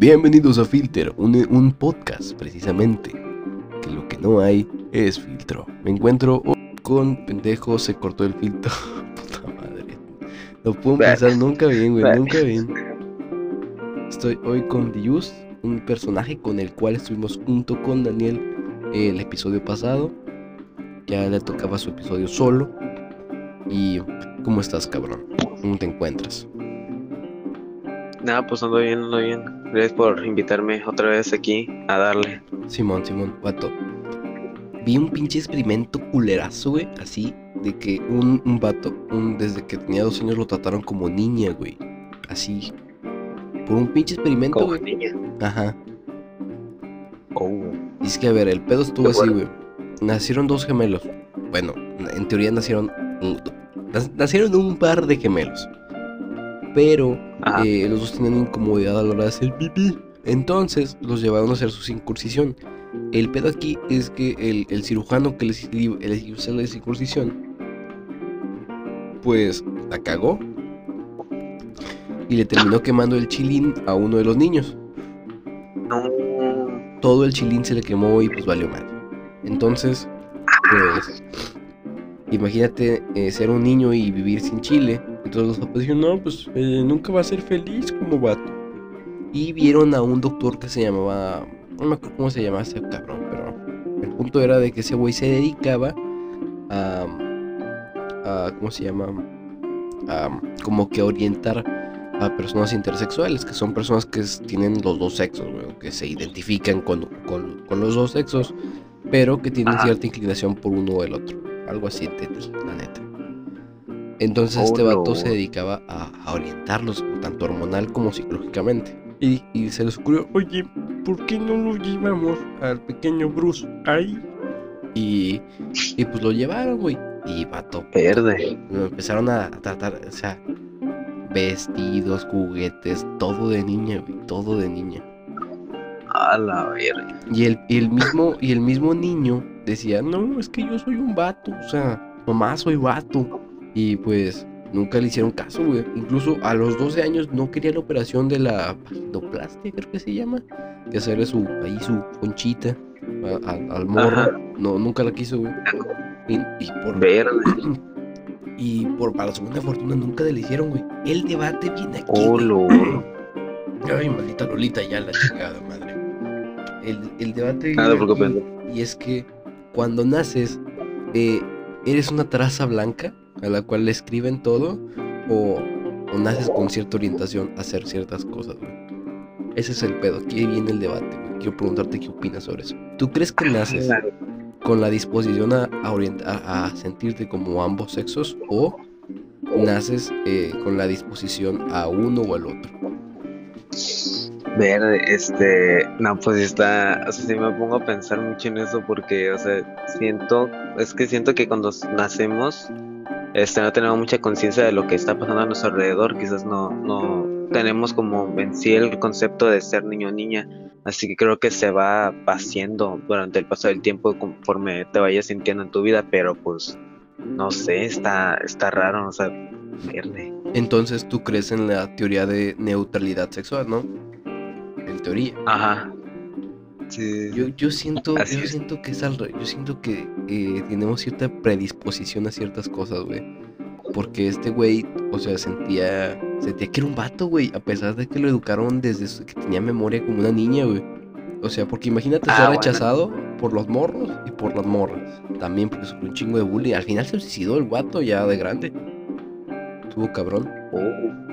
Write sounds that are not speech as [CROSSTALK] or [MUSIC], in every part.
Bienvenidos a Filter, un, un podcast precisamente. Que lo que no hay es filtro. Me encuentro con pendejo, se cortó el filtro. [LAUGHS] Puta madre. No puedo empezar nunca bien, güey, nunca bien. Estoy hoy con Dius, un personaje con el cual estuvimos junto con Daniel el episodio pasado. Ya le tocaba su episodio solo. ¿Y cómo estás, cabrón? ¿Cómo te encuentras? Nada, pues ando bien, ando bien. Gracias por invitarme otra vez aquí a darle. Simón, Simón, vato. Vi un pinche experimento culerazo, güey, así, de que un, un vato, un, desde que tenía dos años lo trataron como niña, güey. Así. Por un pinche experimento, Como güey. niña. Ajá. Oh. Y es que, a ver, el pedo estuvo Qué así, bueno. güey. Nacieron dos gemelos. Bueno, en teoría nacieron. Nacieron un par de gemelos. Pero eh, los dos tenían incomodidad a la hora de hacer pipí. Entonces los llevaron a hacer su circuncisión. El pedo aquí es que el, el cirujano que les, hizo la circuncisión, pues la cagó. Y le terminó quemando el chilín a uno de los niños. Todo el chilín se le quemó y pues valió mal. Entonces, pues, imagínate eh, ser un niño y vivir sin chile. Entonces los papás dijeron, no, pues eh, nunca va a ser feliz como vato. Y vieron a un doctor que se llamaba, no me acuerdo cómo se llamaba ese cabrón, pero el punto era de que ese güey se dedicaba a, a ¿cómo se llama? A, como que orientar a personas intersexuales, que son personas que tienen los dos sexos, güey, que se identifican con, con- con los dos sexos, pero que tienen cierta inclinación por uno o el otro. Algo así entendí, la neta. Entonces Oh, este vato no. se dedicaba a, a orientarlos, tanto hormonal como psicológicamente. Y, y se les ocurrió, oye, ¿por qué no lo llevamos al pequeño Bruce ahí? Y, y pues lo llevaron, güey. Y vato, Verde. lo empezaron a tratar, o sea, vestidos, juguetes, todo de niña, güey, todo de niña. A la verga. Y el, y el mismo, y el mismo niño decía, no, es que yo soy un vato, o sea, mamá soy vato. Y pues nunca le hicieron caso, güey. Incluso a los 12 años no quería la operación de la vaginoplastia, creo que se llama. Que hacerle su, ahí su conchita a- a- al morro. Ajá. No, nunca la quiso, güey. Y, y por Verde. [CLEARS THROAT] Y por para su buena fortuna nunca le hicieron, güey. El debate viene aquí. Oh. [CLEARS THROAT] Ay, maldita Lolita, ya la chingada madre. El, el debate Nada, viene aquí, y es que cuando naces, eh, eres una traza blanca a la cual le escriben todo, o, o naces con cierta orientación a hacer ciertas cosas, güey. Ese es el pedo. Aquí viene el debate, güey. Quiero preguntarte qué opinas sobre eso. ¿Tú crees que naces con la disposición a, a, orient- a- sentirte como ambos sexos o naces eh, con la disposición a uno o al otro? Verde, este, no, pues está, o sea, sí me pongo a pensar mucho en eso porque, o sea, siento, es que siento que cuando nacemos, este, no tenemos mucha conciencia de lo que está pasando a nuestro alrededor, quizás no, no tenemos como en sí el concepto de ser niño o niña, así que creo que se va haciendo durante el paso del tiempo conforme te vayas sintiendo en tu vida, pero pues, no sé, está, está raro, o sea, verde. Entonces tú crees en la teoría de neutralidad sexual, ¿no? En teoría. Ajá. Sí. Yo, yo siento, Así yo es. siento que es al yo siento que eh, tenemos cierta predisposición a ciertas cosas, güey. Porque este güey, o sea, sentía, sentía que era un vato, güey, a pesar de que lo educaron desde su- que tenía memoria como una niña, güey. O sea, porque imagínate Ah, ser bueno. rechazado por los morros y por las morras. También porque sufrió un chingo de bullying. Al final se suicidó el vato ya de grande. Estuvo cabrón.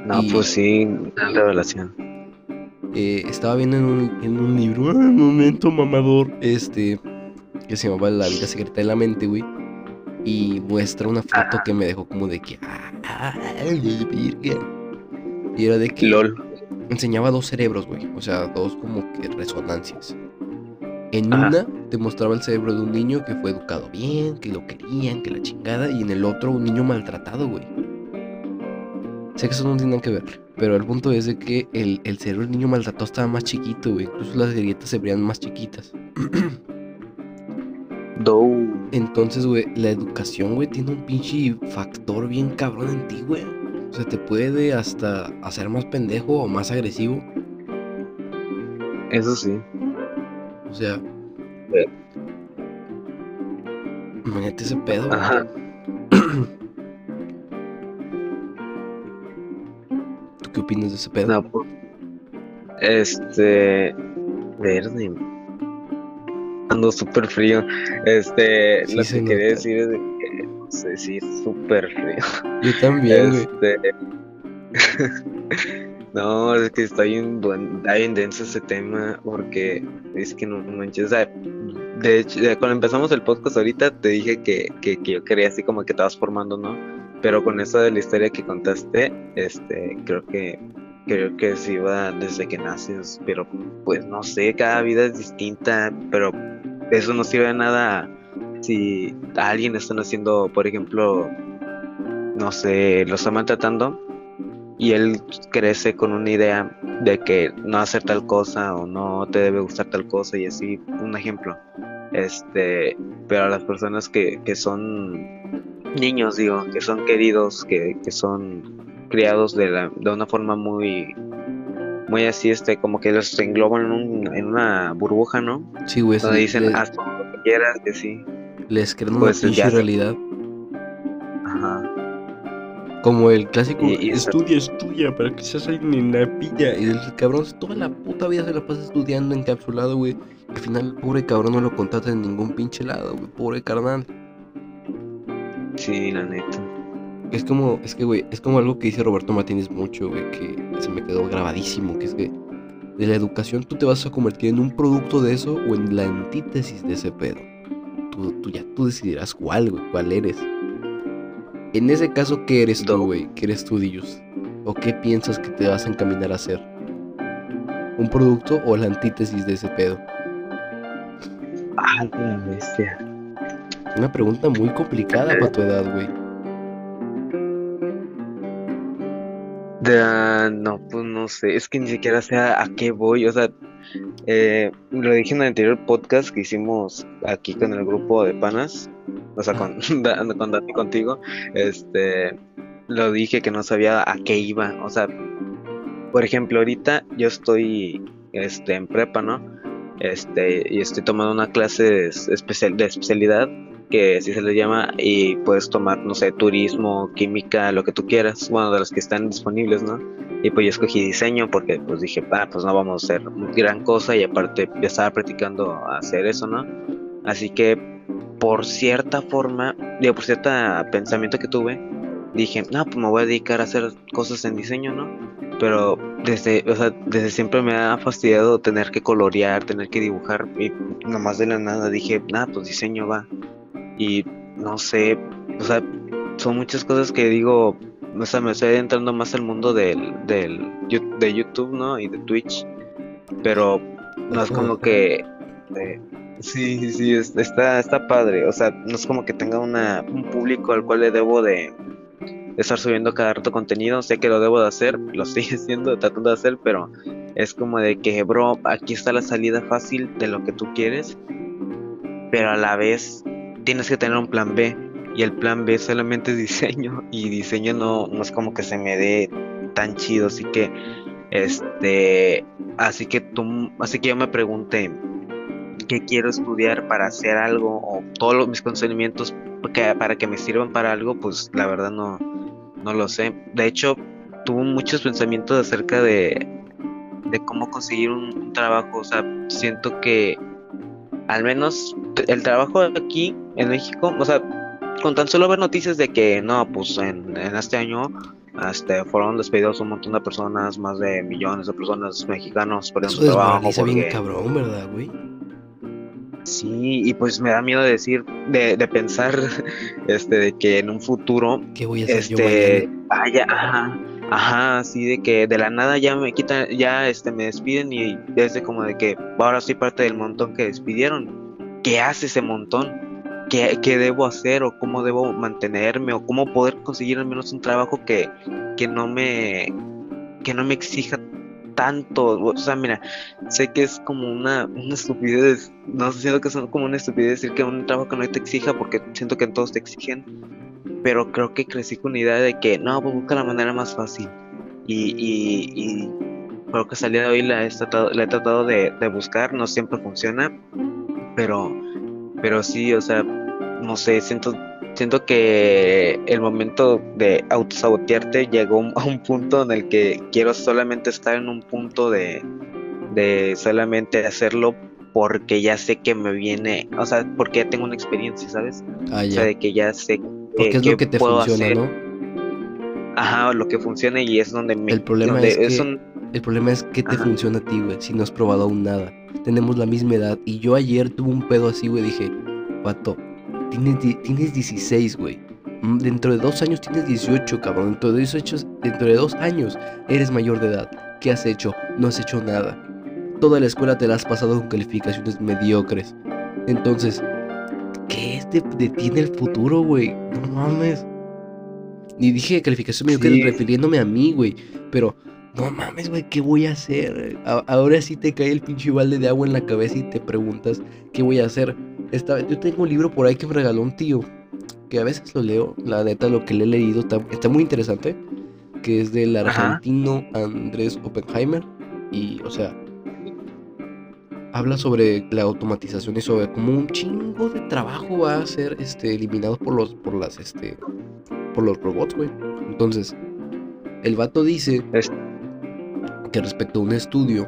No, Y- pues sí, gran revelación. Eh, estaba viendo en un, en un libro, ¡ay, momento mamador, este, que se llamaba La vida secreta de la mente, güey. Y muestra una foto que me dejó como de que, ah. Y era de que LOL. enseñaba dos cerebros, güey. O sea, dos como que resonancias. En Ajá. una te mostraba el cerebro de un niño que fue educado bien, que lo querían, que la chingada. Y en el otro un niño maltratado, güey. Sé que eso no tiene nada que ver. Pero el punto es de que el, el cerebro del niño maltratado estaba más chiquito, güey. Incluso las grietas se veían más chiquitas. [CLEARS THROAT] Dou. Entonces, güey, la educación, güey, tiene un pinche factor bien cabrón en ti, güey. O sea, te puede hasta hacer más pendejo o más agresivo. Eso sí. O sea, Eh. imagínate ese pedo. Ajá. ¿Tú [CLEARS THROAT] qué opinas de ese pedo? No, pues, este. Verde. Ando súper frío. Este. Sí lo que quería decir es que. Sí, es súper frío. [LAUGHS] Yo también, güey. Este. [LAUGHS] no, es que está bien, buen- está bien denso ese tema. Porque es que no manches. O sea, de hecho, cuando empezamos el podcast ahorita, te dije que, que, que yo quería así como que vas formando, ¿no? Pero con eso de la historia que contaste, este, creo que creo que sí va desde que naces, pero pues no sé, cada vida es distinta, pero eso no sirve de nada si alguien están haciendo, por ejemplo, no sé, lo está maltratando y él crece con una idea de que no hacer tal cosa o no te debe gustar tal cosa y así, un ejemplo. Este, pero a las personas que, que son niños, digo, que son queridos, que, que son criados de, la, de una forma muy muy así este como que los engloban en, un- en una burbuja no Sí, güey. donde sí, dicen le- haz todo lo que quieras que sí les crean una pues, pinche ya sé. realidad. ajá Como el clásico, Y- y- estudia, estudia, para que seas alguien en la pilla. Y el cabrón toda la puta vida se la pasa estudiando encapsulado, güey. Al final, pobre cabrón no lo contrata en ningún pinche lado, güey. Pobre carnal. Sí la neta Es como, es que, güey, es como algo que dice Roberto Martínez mucho, güey, que se me quedó grabadísimo, que es que de la educación tú te vas a convertir en un producto de eso o en la antítesis de ese pedo. Tú, tú ya tú decidirás cuál, güey, cuál eres. En ese caso, ¿qué eres tú, güey? ¿Qué eres tú, Dillos? ¿O qué piensas que te vas a encaminar a ser? ¿Un producto o la antítesis de ese pedo? ah la bestia Una pregunta muy complicada para tu edad, güey. Ah, no, pues no sé, es que ni siquiera sé a, qué voy, o sea, eh, lo dije en el anterior podcast que hicimos aquí con el grupo de panas, o sea, con, [LAUGHS] con Dani contigo, este, lo dije que no sabía a qué iba, o sea, por ejemplo, ahorita yo estoy, este, en prepa, ¿no? Este, y estoy tomando una clase de especialidad que así se le llama y puedes tomar, no sé, turismo, química, lo que tú quieras, bueno, de los que están disponibles, ¿no? Y pues yo escogí diseño porque pues dije, ah, pues no vamos a hacer gran cosa y aparte ya estaba practicando hacer eso, ¿no? Así que por cierta forma, digo, por cierto pensamiento que tuve, dije, no, pues me voy a dedicar a hacer cosas en diseño, ¿no? Pero desde, o sea, desde siempre me ha fastidiado tener que colorear, tener que dibujar y nomás de la nada dije, nada, pues diseño va. Y no sé, o sea, son muchas cosas que digo, o sea, me estoy entrando más al mundo del, del de YouTube, ¿no? Y de Twitch, pero no es como que... eh, sí, sí, sí, es- está, está padre, o sea, no es como que tenga una, un público al cual le debo de, de estar subiendo cada rato contenido, sé que lo debo de hacer, lo estoy [LAUGHS] haciendo, tratando de hacer, pero es como de que, bro, aquí está la salida fácil de lo que tú quieres, pero a la vez tienes que tener un plan B y el plan B solamente es diseño [LAUGHS] y diseño no, no es como que se me dé tan chido, así que este, así que tú, así que yo me pregunté qué quiero estudiar para hacer algo o todos mis conocimientos para que me sirvan para algo, pues la verdad no, no lo sé. De hecho, tuve muchos pensamientos acerca de, de cómo conseguir un, un trabajo. O sea, siento que al menos el trabajo aquí en México, o sea, con tan solo ver noticias de que no, pues en, en este año este, fueron despedidos un montón de personas, más de millones de personas mexicanos perdieron Eso su trabajo. bien porque- cabrón, ¿verdad, güey? Sí, y pues me da miedo decir, de, de pensar, [LAUGHS] este, de que en un futuro, ¿Qué voy a hacer este, vaya, ajá, ajá, así de que de la nada ya me quitan, ya, este, me despiden y desde como de que ahora soy parte del montón que despidieron. ¿Qué hace ese montón? ¿Qué, qué debo hacer o cómo debo mantenerme o cómo poder conseguir al menos un trabajo que, que no me, que no me exija tanto? O sea, mira, sé que es como una, una estupidez, no siento que es como una estupidez decir que un trabajo que no te exija porque siento que en todos te exigen, pero creo que crecí con la idea de que no, pues busca la manera más fácil y, y, y, creo que salía de hoy la he tratado, la he tratado de, de buscar, no siempre funciona, pero, pero sí, o sea, no sé, siento, siento que el momento de autosabotearte llegó a un punto en el que quiero solamente estar en un punto de, de solamente hacerlo porque ya sé que me viene, o sea, porque ya tengo una experiencia, ¿sabes? Ah, O sea, de que ya sé Porque es lo que te puedo funciona, hacer. ¿no? Ajá, lo que funciona y es donde me... El problema donde es que- un- El problema es que te Ajá. funciona a ti, güey, si no has probado aún nada. Tenemos la misma edad y yo ayer tuve un pedo así, güey, dije, vato, tienes, tienes 16, güey. Mm, Dentro de dos años tienes 18, cabrón. Dentro de, 18, dentro de dos años eres mayor de edad. ¿Qué has hecho? No has hecho nada. Toda la escuela te la has pasado con calificaciones mediocres. Entonces, ¿qué te detiene el futuro, güey? No mames. Ni dije calificación mediocre Sí. refiriéndome a mí, güey. Pero, no mames, güey, ¿qué voy a hacer? A- ahora sí te cae el pinche balde de agua en la cabeza y te preguntas, ¿qué voy a hacer? Esta, yo tengo un libro por ahí que me regaló un tío, que a veces lo leo, la neta, lo que le he leído está, está muy interesante, que es del Ajá. argentino Andrés Oppenheimer. Y, o sea, habla sobre la automatización y sobre cómo un chingo de trabajo va a ser este, eliminado por los, por las, este, por los robots, güey. Entonces, el vato dice que respecto a un estudio,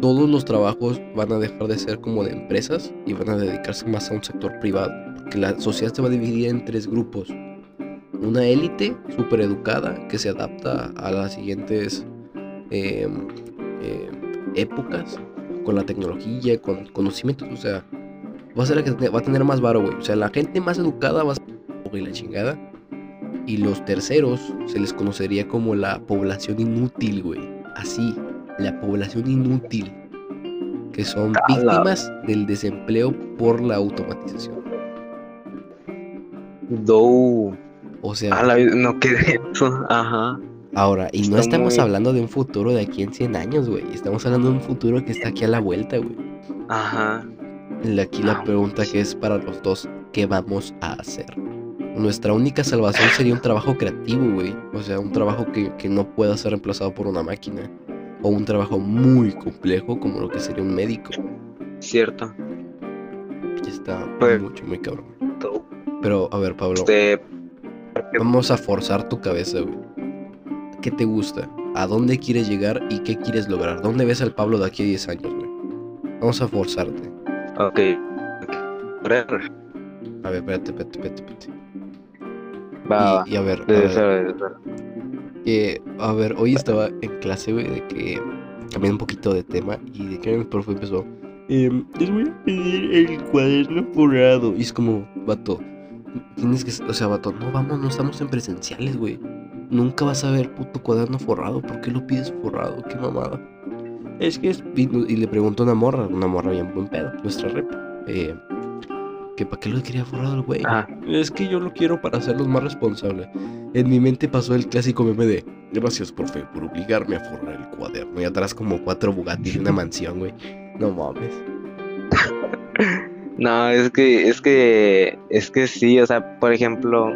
todos los trabajos van a dejar de ser como de empresas y van a dedicarse más a un sector privado. Porque la sociedad se va a dividir en tres grupos. Una élite súper educada que se adapta a las siguientes eh, eh, épocas con la tecnología, con conocimientos. O sea, va a ser la que va a tener más varo, güey. O sea, la gente más educada va a ser la chingada. Y los terceros se les conocería como la población inútil, güey. Así, la población inútil. Que son víctimas del desempleo por la automatización. Do. O sea, A la vez, no quedé eso. Ajá. ahora, y no estamos muy- hablando de un futuro de aquí en 100 años, güey. Estamos hablando de un futuro que está aquí a la vuelta, güey. Ajá. Aquí la Ah, pregunta que es para los dos, ¿qué vamos a hacer? Nuestra única salvación sería un trabajo creativo, güey. O sea, un trabajo que, que no pueda ser reemplazado por una máquina. O un trabajo muy complejo como lo que sería un médico. Cierto. Está Pues- mucho, muy cabrón. Pero, a ver, Pablo, Este, vamos a forzar tu cabeza, güey. ¿Qué te gusta? ¿A dónde quieres llegar y qué quieres lograr? ¿Dónde ves al Pablo de aquí a 10 años, güey? Vamos a forzarte. ok. A ver, espérate, espérate, espérate, espérate. Va. Y, y a ver, a ver, hoy estaba en clase, güey, de que cambié un poquito de tema y de que el profe empezó, em, les voy a pedir el cuaderno forrado. Y es como, vato, tienes que, o sea, vato, no vamos, no estamos en presenciales, güey. Nunca vas a ver puto cuaderno forrado, ¿por qué lo pides forrado? Qué mamada. Es que es, y, y le preguntó a una morra, una morra bien buen pedo, nuestra rep, eh, que para qué lo quería forrado el güey. Ajá. Es que yo lo quiero para hacerlos más responsables. En mi mente pasó el clásico meme de Gracias, profe, por obligarme a forrar el cuaderno. Y atrás como cuatro Bugatti y una mansión, güey. No mames. No, es que, es que, es que sí, o sea, por ejemplo,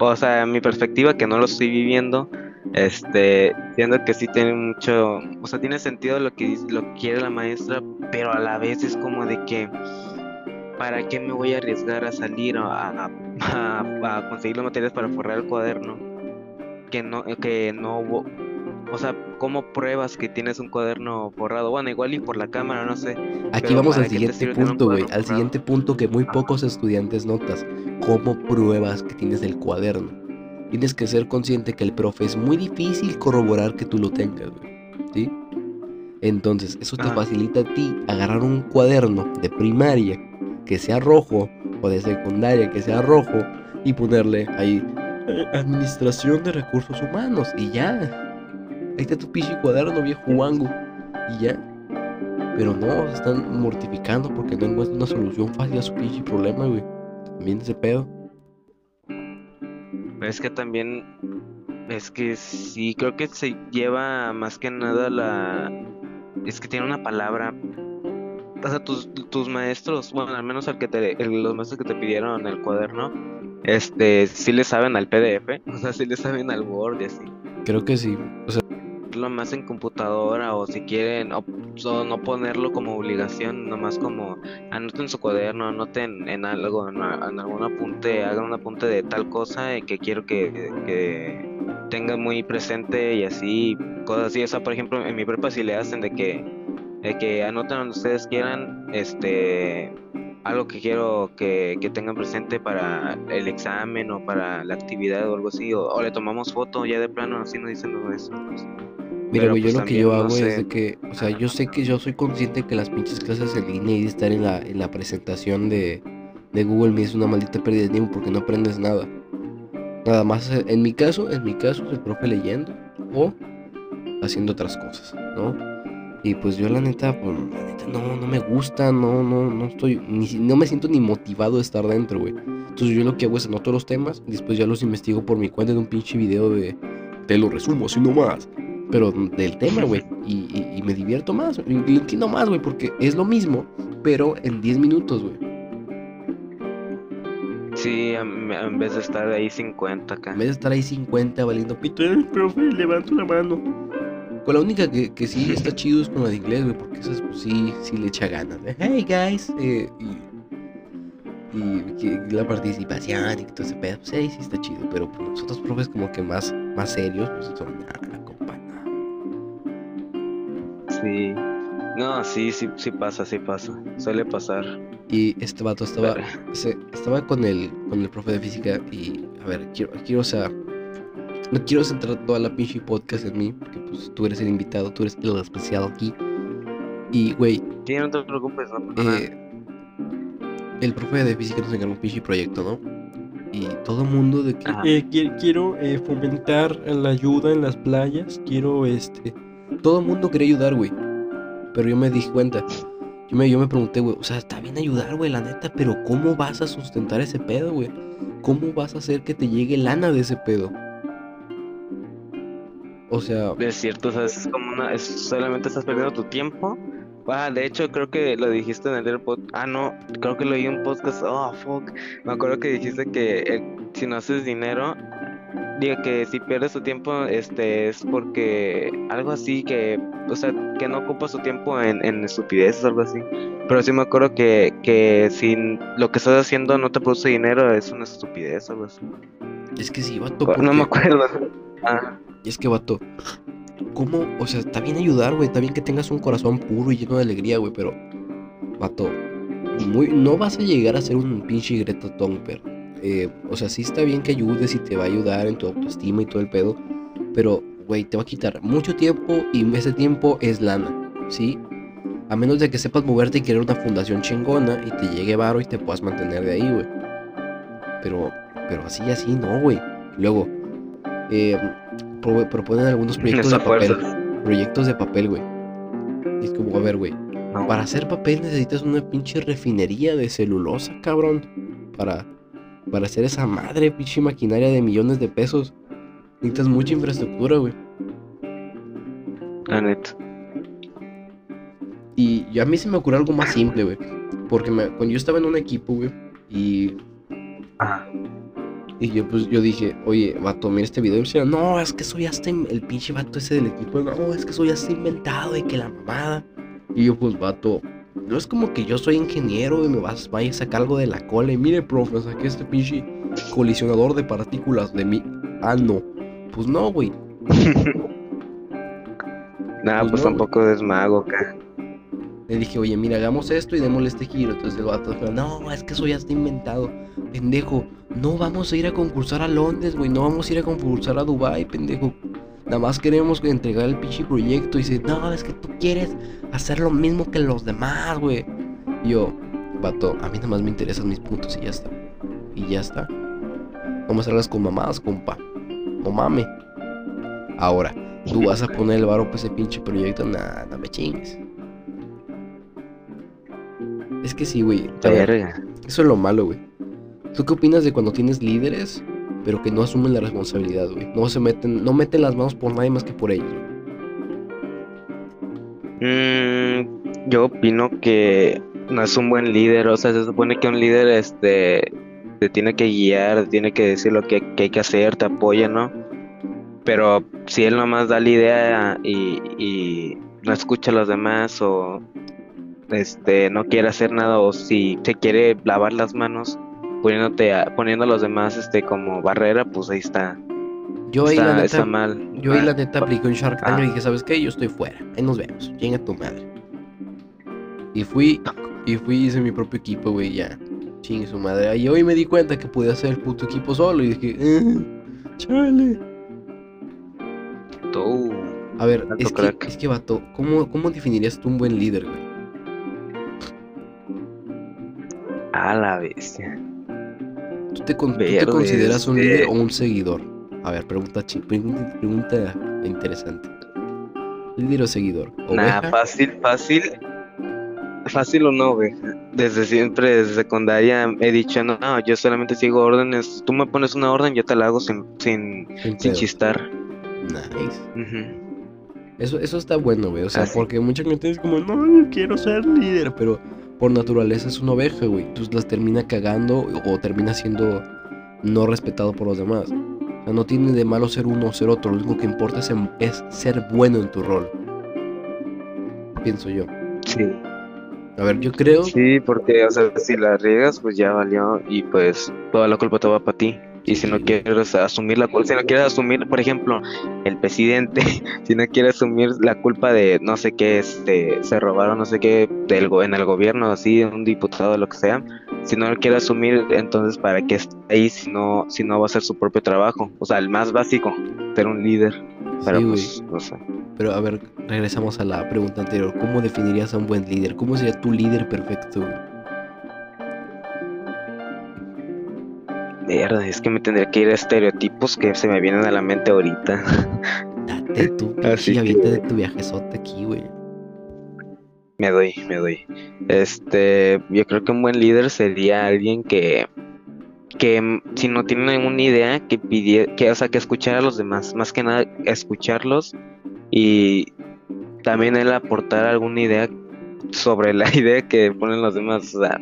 o sea, mi perspectiva que no lo estoy viviendo, este, siendo que sí tiene mucho, o sea, tiene sentido lo que dice, lo que quiere la maestra, pero a la vez es como de que, ¿para qué me voy a arriesgar a salir a, a, a- conseguir los materiales para forrar el cuaderno? Que no, que no, hubo- o sea, ¿cómo pruebas que tienes un cuaderno forrado? Bueno, igual y por la cámara, no sé. Aquí vamos al ¿para qué te siguiente punto, güey. Al siguiente punto que muy pocos estudiantes notas. ¿Cómo pruebas que tienes el cuaderno? Tienes que ser consciente que el profe es muy difícil corroborar que tú lo tengas, güey. ¿Sí? Entonces, eso te Ajá. facilita a ti agarrar un cuaderno de primaria que sea rojo o de secundaria que sea rojo y ponerle ahí eh, Administración de Recursos Humanos y ya. Ahí está tu pinche cuaderno, viejo guango. Y ya. Pero no, se están mortificando porque no encuentran una solución fácil a su pinche problema, güey. También ese pedo. Es que también, es que sí, creo que se lleva más que nada la... Es que tiene una palabra... O sea, tus, tus maestros, bueno, al menos al que te, el- los maestros que te pidieron el cuaderno, este, sí le saben al PDF, o sea, sí le saben al Word y así. Creo que sí. O sea, hacerlo más en computadora o si quieren o, no ponerlo como obligación, nomás como anoten su cuaderno, anoten en algo, en, algún apunte, hagan un apunte de tal cosa que quiero que, que tengan muy presente y así, cosas así. O sea, por ejemplo, en mi prepa si le hacen de que, de que anoten donde ustedes quieran, este algo que quiero que, tengan presente para el examen o para la actividad o algo así, o, le tomamos foto ya de plano, así nos dicen todo eso. Mira, güey, yo pues lo que yo hago es de que, o sea, yo sé que yo soy consciente que las pinches clases en línea y de estar en la, en la presentación de, de Google Meet es una maldita pérdida de tiempo porque no aprendes nada. Nada más, en mi caso, en mi caso es el profe leyendo o haciendo otras cosas, ¿no? Y pues yo la neta, pues, la neta no, no me gusta, no, no, no estoy, ni, no me siento ni motivado de estar dentro, güey. Entonces yo lo que hago es anoto los temas y después ya los investigo por mi cuenta en un pinche video de, te lo resumo así nomás. Pero del tema, güey. Y, me divierto más, y, lo entiendo más, güey, porque es lo mismo, pero en 10 minutos, güey. Sí, en vez de estar ahí 50 acá. En vez de estar ahí 50 valiendo pito, el profe, levanto la mano. Con la única que, que sí está chido es con la de inglés, güey, porque esas pues, sí, sí le echa ganas. De, hey guys, eh, y, y, la participación y todo ese pedo, pues sí, sí está chido, pero pues, nosotros profes como que más, más serios, pues son nada, compa, nada. Sí. No, sí, sí, sí pasa, sí pasa. Suele pasar. Y este vato estaba, estaba con el, con el profe de física y, a ver, quiero, quiero, o sea, no quiero centrar toda la pinche podcast en mí, porque pues tú eres el invitado, tú eres el especial aquí. Y, güey. Sí, no te preocupes, eh, el profe de física nos encargó un pinche proyecto, ¿no? Y todo el mundo de que eh, quiero eh, fomentar la ayuda en las playas, quiero este. Todo el mundo quería ayudar, güey. Pero yo me di cuenta. Yo me, yo me pregunté, güey, o sea, está bien ayudar, güey, la neta, pero ¿cómo vas a sustentar ese pedo, güey? ¿Cómo vas a hacer que te llegue lana de ese pedo? O sea. Es cierto, o sea, es como una. Es, solamente estás perdiendo tu tiempo. Ah, de hecho, creo que lo dijiste en el podcast. Ah, no, creo que lo oí en un podcast. Oh, fuck. Me acuerdo que dijiste que eh, si no haces dinero, diga que si pierdes tu tiempo, este, es porque algo así que, o sea, que no ocupas tu tiempo en, en estupideces algo así. Pero sí me acuerdo que, que si lo que estás haciendo no te produce dinero, es una estupidez algo así. Es que sí, vato. No me acuerdo. Ah. [LAUGHS] Y es que, vato, ¿cómo? O sea, está bien ayudar, güey. Está bien que tengas un corazón puro y lleno de alegría, güey. Pero, vato, muy, no vas a llegar a ser un pinche Greta Thunberg. Eh, o sea, sí está bien que ayudes y te va a ayudar en tu autoestima y todo el pedo. Pero, güey, te va a quitar mucho tiempo y ese tiempo es lana, ¿sí? A menos de que sepas moverte y querer una fundación chingona y te llegue varo y te puedas mantener de ahí, güey. Pero, pero así, así, no, güey. Luego, eh, proponen algunos proyectos de papel. Proyectos de papel, güey. Y es como, a ver, güey. Para hacer papel necesitas una pinche refinería de celulosa, cabrón. Para, para hacer esa madre, pinche maquinaria de millones de pesos. Necesitas mucha infraestructura, güey. La neta. Y, a mí se me ocurrió algo más simple, güey. Porque cuando yo estaba en un equipo, güey, y y yo pues yo dije, oye, vato, mira este video. Y decía, no, es que soy hasta el pinche vato ese del equipo. No, es que soy hasta inventado y que la mamada. Y yo pues, vato, no es como que yo soy ingeniero y me vas, vaya a sacar algo de la cola. Y mire, profe, saqué este pinche colisionador de partículas de mi Ah, no. Pues no, güey. [LAUGHS] Nada, pues, pues tampoco es mago, acá. Le dije, oye, mira, hagamos esto y démosle este giro. Entonces el vato dijo, no, es que eso ya está inventado. Pendejo, no vamos a ir a concursar a Londres, güey. No vamos a ir a concursar a Dubai, pendejo. Nada más queremos entregar el pinche proyecto. Y dice, no, es que tú quieres hacer lo mismo que los demás, güey. Yo, vato, a mí nada más me interesan mis puntos y ya está. Y ya está. Vamos a hacerlas con mamadas, compa. No mame. Ahora, tú vas a poner el varo para ese pinche proyecto. Nada, no me chingues. Es que sí, güey. Eso es lo malo, güey. ¿Tú qué opinas de cuando tienes líderes, pero que no asumen la responsabilidad, güey? No se meten, no meten las manos por nadie más que por ellos. Mm, yo opino que no es un buen líder, o sea, se supone que un líder este te tiene que guiar, tiene que decir lo que, hay que hacer, te apoya, ¿no? pero si él nomás da la idea y, y no escucha a los demás o este no quiere hacer nada o si se quiere lavar las manos poniéndote a- poniendo a los demás este como barrera, pues ahí está. Yo ahí, está, la está neta, mal. yo ahí la neta apliqué un Shark Tank Ah. y dije, ¿sabes qué? Yo estoy fuera. Ahí nos vemos. Llega tu madre. Y fui, y fui hice mi propio equipo, güey, ya. Chingue su madre. Y hoy me di cuenta que podía hacer el puto equipo solo y dije, eh, chale. Tú. A ver, es que, es que, vato, ¿cómo, ¿cómo definirías tú un buen líder, güey? A la bestia. ¿Tú te, con- tú te Verde, consideras un este- líder o un seguidor? A ver, pregunta, pregunta, pregunta interesante. ¿Líder o seguidor? Nah, ¿Oveja? fácil, fácil. Fácil o no, güey. Desde siempre, desde secundaria he dicho, no, no, yo solamente sigo órdenes. Tú me pones una orden, yo te la hago sin, sin, Sin chistar. Nice. Eso, eso está bueno, güey. O sea, Ah, porque mucha gente es como, no, yo quiero ser líder, pero por naturaleza es una oveja, güey. Entonces las termina cagando o termina siendo no respetado por los demás. O sea, no tiene de malo ser uno o ser otro. Lo único que importa es, en- es ser bueno en tu rol. Pienso yo. Sí. A ver, yo creo. Sí, porque, o sea, si la riegas, pues ya valió y pues toda la culpa te va para ti. Y si no quieres asumir la culpa, si no quieres asumir, por ejemplo, el presidente, [LAUGHS] si no quiere asumir la culpa de no sé qué, este, se robaron no sé qué del, en el gobierno, así, un diputado, lo que sea, si no lo quiere asumir, entonces para qué está ahí si no, si no va a hacer su propio trabajo. O sea, el más básico, ser un líder. Pero Sí, pues, no sé. Pero a ver, regresamos a la pregunta anterior. ¿Cómo definirías a un buen líder? ¿Cómo sería tu líder perfecto? Mierda, es que me tendría que ir a estereotipos que se me vienen a la mente ahorita. [LAUGHS] Date tú, [LAUGHS] Así pinche que- avienta de tu viajezote aquí, güey. Me doy, me doy. Este, yo creo que un buen líder sería alguien que, que si no tiene ninguna idea, que pidiera, que, o sea, que escuchara a los demás, más que nada escucharlos y también él aportar alguna idea sobre la [LAUGHS] idea que ponen los demás. O sea,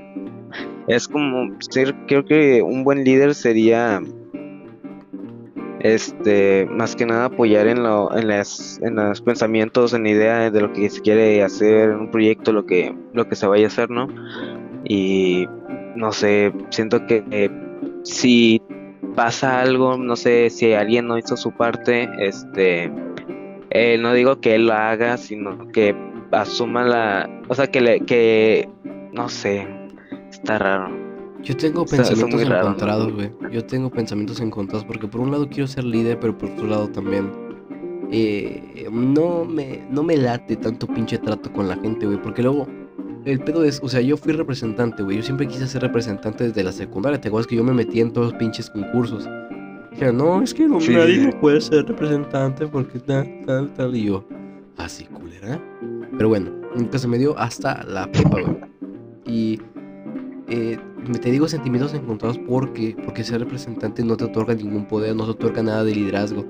es como ser, creo que un buen líder sería este más que nada apoyar en lo en las en los pensamientos en la idea de lo que se quiere hacer en un proyecto lo que lo que se vaya a hacer no y no sé siento que eh, si pasa algo no sé si alguien no hizo su parte este eh, no digo que él lo haga sino que asuma la o sea que le que no sé está raro Yo tengo Está- pensamientos encontrados, güey. Yo tengo pensamientos encontrados porque por un lado quiero ser líder, pero por otro lado también eh, no me no me late tanto pinche trato con la gente, güey, porque luego el pedo es, o sea, yo fui representante, güey. Yo siempre quise ser representante desde la secundaria. ¿Te acuerdas que yo me metí en todos los pinches concursos? Dije, no, es que no, Sí. nadie no puede ser representante porque tal, tal, tal. Y yo, así, culera. Pero bueno, nunca se me dio hasta la prepa, güey. Y eh, me te digo sentimientos encontrados porque, porque ser representante no te otorga ningún poder, no te otorga nada de liderazgo.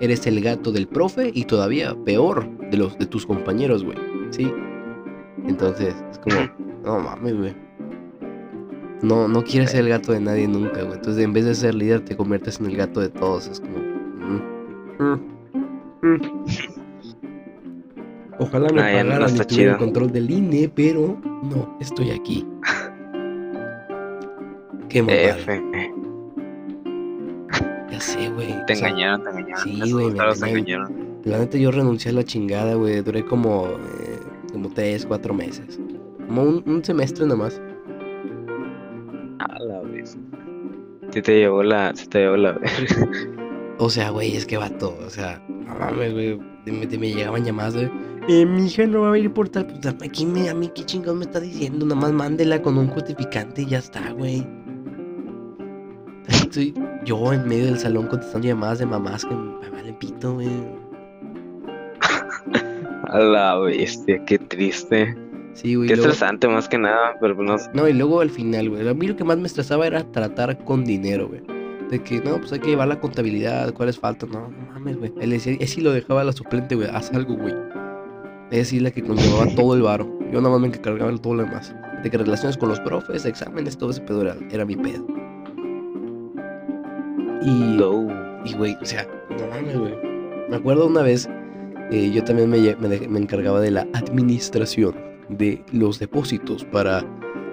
Eres el gato del profe y todavía peor de los de tus compañeros, güey. ¿Sí? Entonces, es como, no mames, güey. No, no quieres ser el gato de nadie nunca, güey. Entonces, en vez de ser líder, te conviertes en el gato de todos. Es como. mm, mm, mm. Ojalá me no pagaran y está tuviera el chido. control del INE, pero no, estoy aquí. [LAUGHS] Qué mamada. F. Ya sé, güey. Te O sea, engañaron, te engañaron. sí, güey, te engañaron. La neta, yo renuncié a la chingada, güey. Duré como. eh, como tres, cuatro meses. Como un, un semestre nomás. A la vez. Se te llevó la, se te llevó la O sea, güey, es que vato, o sea, no mames, güey, me, me llegaban llamadas de, eh, mi hija no va a venir por tal, pues a mí qué chingados me está diciendo, nada más mándela con un justificante y ya está, güey. Estoy yo en medio del salón contestando llamadas de mamás que me valen pito, güey. A la bestia, qué triste. Sí, güey. Qué luego- estresante más que nada, pero pues no. No, y luego al final, güey, a mí lo que más me estresaba era tratar con dinero, güey. De que, no, pues hay que llevar la contabilidad, cuáles faltan, no, no mames, güey. Él decía, él sí lo dejaba a la suplente, güey, haz algo, güey. Sí la que conllevaba [LAUGHS] todo el varo. Yo nada más me encargaba de todo lo demás. De que relaciones con los profes, exámenes, todo ese pedo era, era mi pedo. Y, No. y, güey, o sea, no mames, güey. Me acuerdo una vez, eh, yo también me, me encargaba de la administración de los depósitos para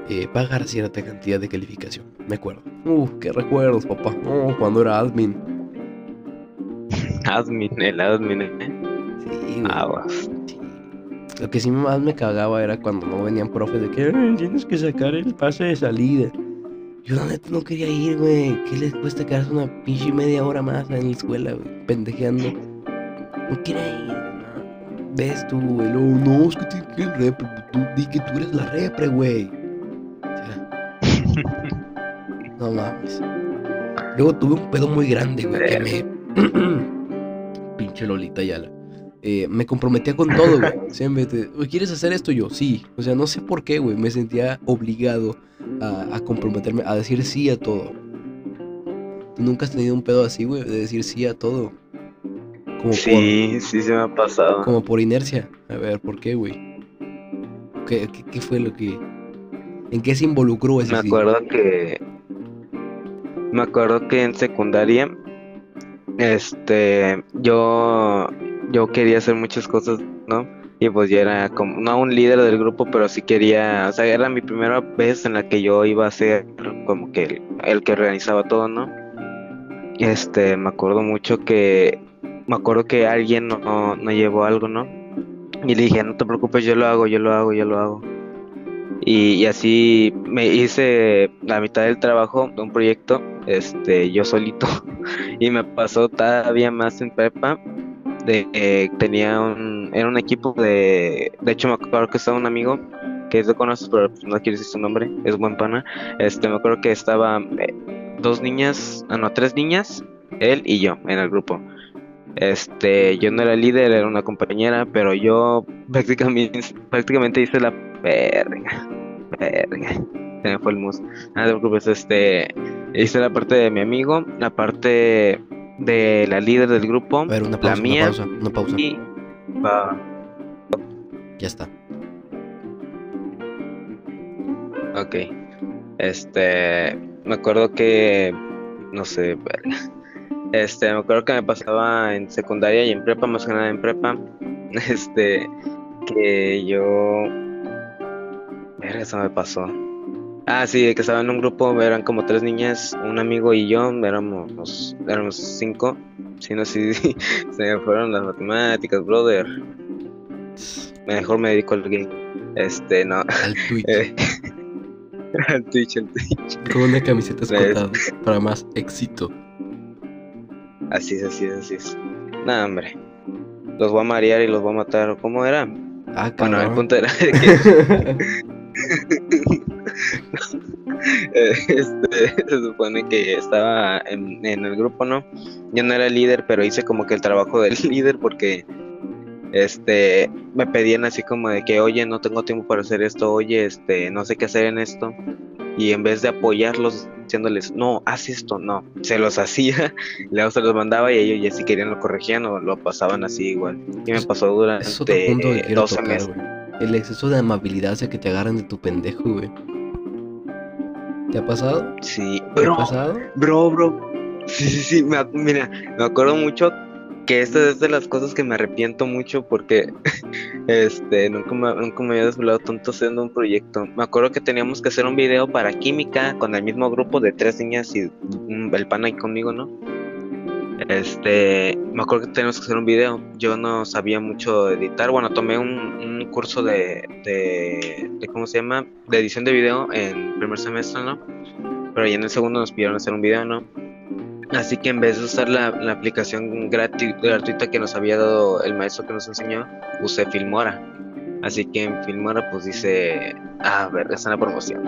eh, pagar cierta cantidad de calificación. Me acuerdo. Uh, qué recuerdos, papá. Oh, cuando era admin. Admin, el admin, ¿eh? Sí. Sí. Lo que sí más me cagaba era cuando no venían profes de que "Ay, tienes que sacar el pase de salida. Yo la neta no quería ir, güey. ¿Qué les cuesta quedarse una pinche media hora más en la escuela, güey? Pendejeando. No quería ir, no. Ves tú, güey. Luego, no, es que tienes que ir repre. Tú di que tú eres la repre, güey. O sea, no mames. Luego tuve un pedo muy grande, güey, que me. [CLEARS THROAT] Pinche Lolita Yala. Eh, me comprometía con todo, güey. [LAUGHS] Siempre te, "Güey, ¿quieres hacer esto? Yo, sí. O sea, no sé por qué, güey. Me sentía obligado a, a comprometerme, a decir sí a todo. ¿Tú nunca has tenido un pedo así, güey? De decir sí a todo. Como Sí, sí se me ha pasado. como por inercia. A ver, ¿por qué, güey? ¿Qué, qué, qué fue lo que... ¿En qué se involucró ese Me sí? acuerdo que. Me acuerdo que en secundaria. Este. Yo. Yo quería hacer muchas cosas, ¿no? Y pues ya era como. No un líder del grupo, pero sí quería. O sea, era mi primera vez en la que yo iba a ser como que el, el que organizaba todo, ¿no? Este. Me acuerdo mucho que. Me acuerdo que alguien no, no llevó algo, ¿no? Y le dije, no te preocupes, yo lo hago, yo lo hago, yo lo hago. Y, y así me hice la mitad del trabajo de un proyecto, este, yo solito. [LAUGHS] Y me pasó todavía más en prepa. De, eh, tenía un, era un equipo de, de hecho me acuerdo que estaba un amigo que lo conoces, pero no quiero decir su nombre, es buen pana. Este, me acuerdo que estaba eh, dos niñas, ah, no, tres niñas, él y yo en el grupo. Este, yo no era líder, era una compañera, pero yo prácticamente, prácticamente hice la verga, verga, fue el mus. Ah, no te este, hice la parte de mi amigo, la parte de la líder del grupo, A ver, una la una mía pausa, una pausa. y va, Ya está. ok, este, me acuerdo que, no sé. Este, me acuerdo que me pasaba en secundaria y en prepa, más que nada en prepa, [LAUGHS] este, que yo, eso me pasó. Ah, sí, que estaba en un grupo, eran como tres niñas, un amigo y yo, éramos, éramos cinco, si no, [LAUGHS] sí, se me fueron las matemáticas, brother, mejor me dedico al game, este, no, Al Twitch. eh, [LAUGHS] al Twitch, al Twitch. Con una camiseta Es- escotada. Para más éxito. Así es, así es, así es. Nah, hombre. Los voy a marear y los voy a matar. ¿Cómo era? Ah, Bueno, el cabrón. punto era de que [LAUGHS] [LAUGHS] este, se supone que estaba en, en el grupo, ¿no? Yo no era el líder, pero hice como que el trabajo del [LAUGHS] líder porque este me pedían así como de que, oye, no tengo tiempo para hacer esto, oye, este, no sé qué hacer en esto. Y en vez de apoyarlos diciéndoles, no, haz esto, no, se los hacía, [LAUGHS] luego se los mandaba y ellos ya si querían lo corregían o lo pasaban así igual. Y me pasó durante punto que quiero 12 tocar, meses. güey. El exceso de amabilidad hace que te agarren de tu pendejo, güey. ¿Te ha pasado? Sí, ¿Te ha bro, pasado? bro, bro. Sí, sí, sí, me mira, me acuerdo mucho que esta es de las cosas que me arrepiento mucho porque [LAUGHS] este nunca me, nunca me había desvelado tanto haciendo un proyecto. Me acuerdo que teníamos que hacer un video para química con el mismo grupo de tres niñas y un- el pana ahí conmigo, ¿no? Este, me acuerdo que teníamos que hacer un video. Yo no sabía mucho editar. Bueno, tomé un, un curso de, de, de, ¿cómo se llama? De edición de video en primer semestre, ¿no? Pero ya en el segundo nos pidieron hacer un video, ¿no? Así que en vez de usar la, la aplicación gratuita que nos había dado el maestro que nos enseñó, usé Filmora. Así que en Filmora pues dice, ah, a ver, está en la promoción.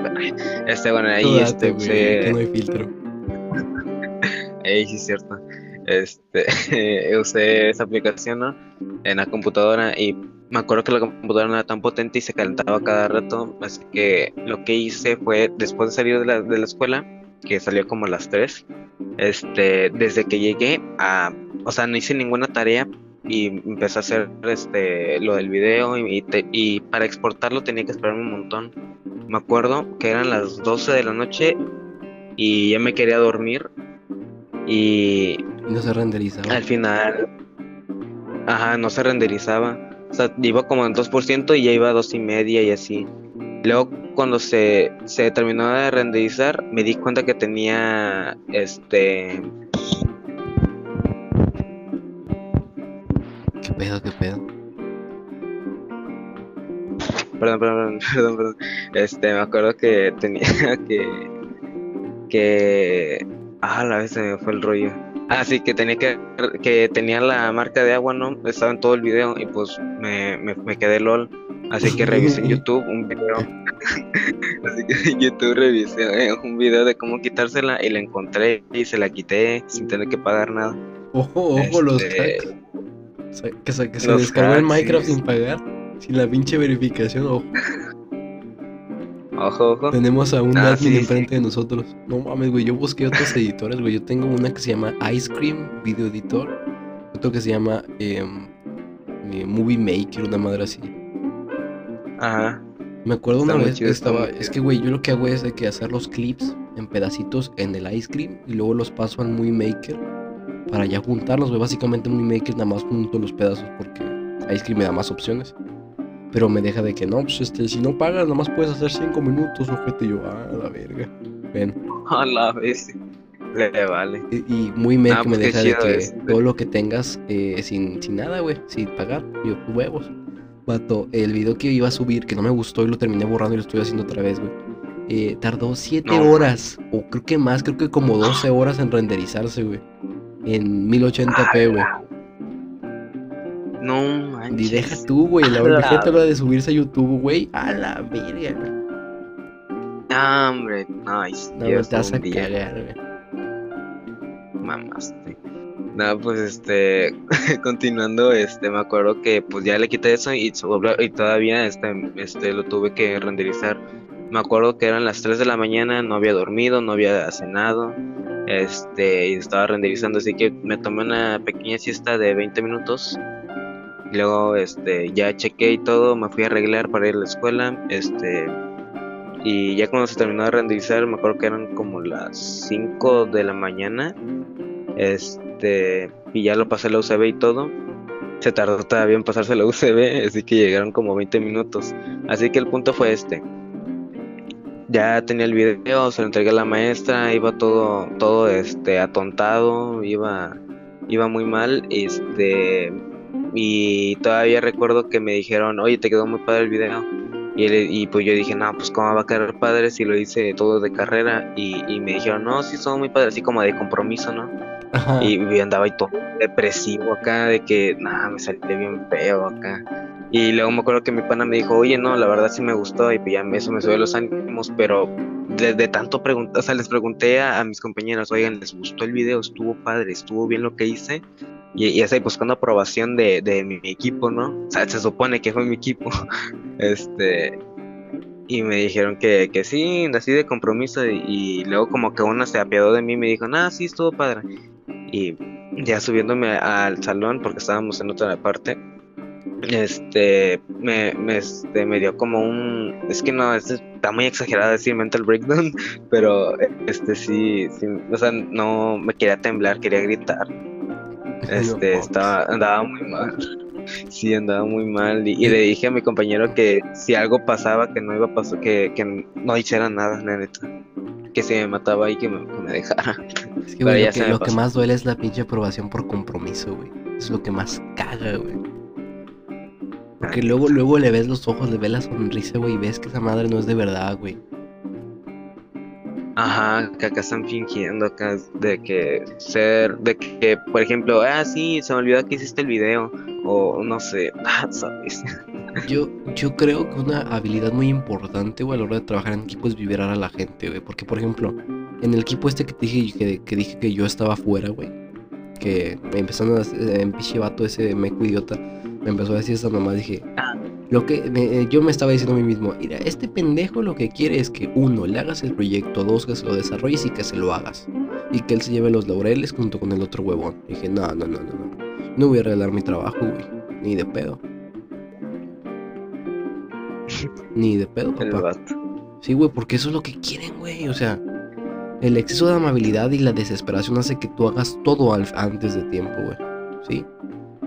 Este, bueno, ahí date, este, güey, usé- que no hay filtro. [LAUGHS] Sí es cierto. Este, [LAUGHS] usé esa aplicación. En la computadora y me acuerdo que la computadora no era tan potente y se calentaba cada rato, así que lo que hice fue, después de salir de la, escuela, que salió como a las 3, este, desde que llegué a, o sea, no hice ninguna tarea y empecé a hacer este, lo del video y, y para exportarlo tenía que esperarme un montón. Me acuerdo que eran las 12 de la noche y ya me quería dormir y no se renderizaba. al final, Ajá, no se renderizaba. O sea, iba como en 2% y ya iba a dos y media y así. Luego cuando se, se terminó de renderizar, me di cuenta que tenía este ¿Qué pedo, qué pedo? perdón, perdón, perdón, [LAUGHS] perdón. Este, me acuerdo que tenía [LAUGHS] que que ah, la vez se me fue el rollo. Ah, sí, que tenía que, que tenía la marca de agua, ¿no? Estaba en todo el video y pues me, me, me quedé LOL. Así que revisé en [LAUGHS] YouTube un video. [LAUGHS] Así que en YouTube revisé eh, un video de cómo quitársela y la encontré y se la quité sin tener que pagar nada. Ojo, ojo, los Este, hacks. O sea, que se, que se los descargó el Minecraft sí. sin pagar. Sin la pinche verificación. Ojo, Ojo, ojo. tenemos a un Ah, admin sí, enfrente de nosotros. No mames, güey. Yo busqué otros editores, güey. Yo tengo una que se llama Ice Cream Video Editor. Otro que se llama em, eh, Movie Maker, una madre así. Ajá. Me acuerdo Está una vez que chido, estaba. Es que, güey, yo lo que hago es de que hacer los clips en pedacitos en el Ice Cream y luego los paso al Movie Maker para ya juntarlos, güey. Básicamente, en Movie Maker nada más junto los pedazos porque Ice Cream me da más opciones. Pero me deja de que no, pues este, si no pagas, nada más puedes hacer 5 minutos, ojete. Y yo, ah, la verga. Ven. [LAUGHS] A la vez. Le vale. Y, y muy Ah, me pues qué deja de que es. todo lo que tengas eh, sin, sin nada, güey, sin pagar. Yo, huevos. Vato, el video que iba a subir, que no me gustó y lo terminé borrando y lo estoy haciendo otra vez, güey. eh, tardó 7 No. horas, o creo que más, creo que como 12 horas en renderizarse, güey. En 1080p, güey. No Y manches. deja tú, güey, la A la imagínate hora de subirse a YouTube, güey. A la verga, güey. Ah, hombre, nice. No, Dios, te vas a día. cagar, güey. Mamaste. Nada, pues este, [LAUGHS] continuando, este, me acuerdo que pues ya le quité eso y, y todavía este, este, lo tuve que renderizar. Me acuerdo que eran las 3 de la mañana, no había dormido, no había cenado, este, y estaba renderizando, así que me tomé una pequeña siesta de 20 minutos. Luego, este, ya chequé y todo, me fui a arreglar para ir a la escuela, este, y ya cuando se terminó de renderizar, me acuerdo que eran como las 5 de la mañana. Este, y ya lo pasé a la UCB y todo. Se tardó todavía en pasarse a la UCB, así que llegaron como 20 minutos. Así que el punto fue este. Ya tenía el video, se lo entregué a la maestra, iba todo, todo este, atontado, iba, iba muy mal, este, y todavía recuerdo que me dijeron, oye, te quedó muy padre el video. Y, él- y pues yo dije, no, pues cómo va a quedar padre si lo hice todo de carrera. Y, y me dijeron, no, sí, son muy padre, así como de compromiso, ¿no? Ajá. Y, y andaba ahí todo depresivo acá, de que, nada, me salí bien feo acá. Y luego me acuerdo que mi pana me dijo, oye, no, la verdad sí me gustó, y pues ya eso me subió los ánimos, pero de, de tanto preguntar, o sea, les pregunté a, a mis compañeros, oigan, ¿les gustó el video? ¿Estuvo padre? ¿Estuvo bien lo que hice? Y, y así buscando aprobación de, de mi, equipo, ¿no? O sea, se supone que fue mi equipo. [LAUGHS] este. Y me dijeron que, que sí, así de compromiso. Y, y luego, como que una se apiadó de mí y me dijo, ah, sí, estuvo padre. Y ya subiéndome al salón, porque estábamos en otra parte, este, me, me, este, dio como un, es que no, es- está muy exagerado decir mental breakdown, [LAUGHS] pero este sí, o sea, no me quería temblar, quería gritar. [LAUGHS] Este, mames. estaba, andaba muy mal. Sí, andaba muy mal. Y, y le dije a mi compañero que si algo pasaba, que no iba a pasar, que, que no hiciera nada, la neta. Que si me mataba ahí, que me, que me dejara. Es que, güey, lo, se que, lo más duele es la pinche aprobación por compromiso, güey. Es lo que más caga, güey. Porque luego, luego le ves los ojos, le ves la sonrisa, güey, y ves que esa madre no es de verdad, güey. Ajá, que acá están fingiendo acá de que ser, de que, por ejemplo, ah, sí, se me olvidó que hiciste el video. O no sé, [LAUGHS] ah, ¿sabes? Yo, yo creo que una habilidad muy importante, güey, a la hora de trabajar en equipo es vibrar a la gente, güey. Porque, por ejemplo, en el equipo este que te dije que, que dije que yo estaba fuera, güey. Que me empezaron a en vato ese meco idiota. Me empezó a decir esa mamá, dije. Ah. Lo que me- eh, yo me estaba diciendo a mí mismo, mira, este pendejo lo que quiere es que uno, le hagas el proyecto, dos, que se lo desarrolles y que se lo hagas. Y que él se lleve los laureles junto con el otro huevón. Y dije, no, no, no, no, no. No voy a regalar mi trabajo, güey. Ni de pedo. [LAUGHS] Ni de pedo, papá. Sí, güey, porque eso es lo que quieren, güey. O sea, el exceso de amabilidad y la desesperación hace que tú hagas todo al- antes de tiempo, güey. ¿Sí?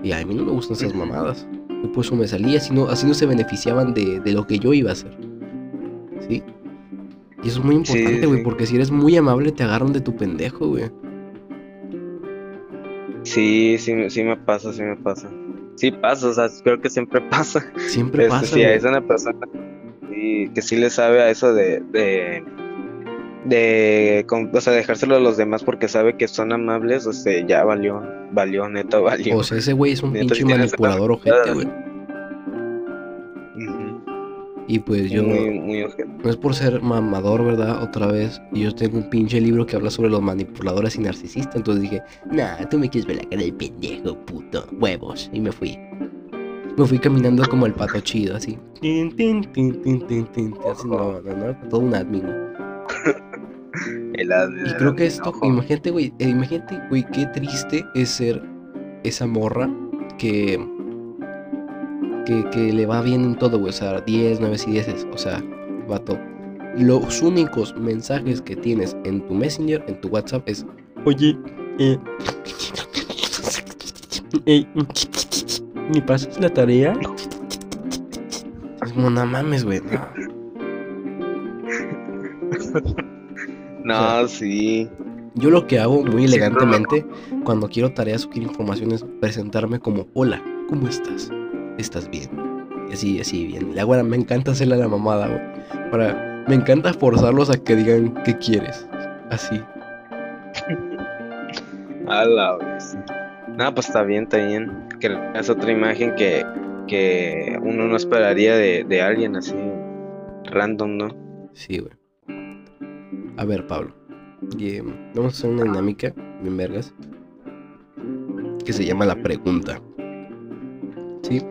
Y a mí no me gustan esas mamadas. Y por eso me salía, así no, así no se beneficiaban de, de lo que yo iba a hacer. ¿Sí? Y eso es muy importante, güey, sí. porque si eres muy amable te agarran de tu pendejo, güey. Sí, sí, me- sí me pasa, sí me pasa. Sí pasa, o sea, creo que siempre [LAUGHS] pasa. Siempre Este, pasa, sí, es una persona que sí le sabe a eso de, de, de, o sea, dejárselo a los demás porque sabe que son amables, o sea, ya valió, valió, neta, valió. O sea, ese güey es un Neta, pinche manipulador ojete, güey. Y pues yo, Muy, muy no es por ser mamador, ¿verdad? Otra vez, y yo tengo un pinche libro que habla sobre los manipuladores y narcisistas. Entonces dije, nah, tú me quieres ver la cara del pendejo, puto, huevos. Y me fui. Me fui caminando como el pato chido, así. Tin, tin, tin, tin, tin, tin, tin, Así, no, no, no, todo un admin. [LAUGHS] El Y creo que esto, imagínate, güey, eh, imagínate, güey, qué triste es ser esa morra que, que, que le va bien en todo, güey, o sea, 10, 9 y 10, o sea, vato. Los únicos mensajes que tienes en tu Messenger, en tu WhatsApp es, oye, eh, [LAUGHS] eh, ¿me pasas la tarea? Es como, no mames, güey, no. [LAUGHS] No, sí. Yo lo que hago muy elegantemente cuando quiero tareas o quiero información es presentarme como hola, ¿cómo estás? ¿Estás bien? Y así, así bien. La güera me encanta hacerle a la mamada, güey. Para, me encanta forzarlos a que digan qué quieres. Así. [LAUGHS] A la vez. No, pues está bien, está bien. Que es otra imagen que, que uno no esperaría de, de alguien así random, ¿no? Sí, güey. A ver, Pablo. y, em, vamos a hacer una dinámica, bien vergas. Que se llama la pregunta. ¿Sí?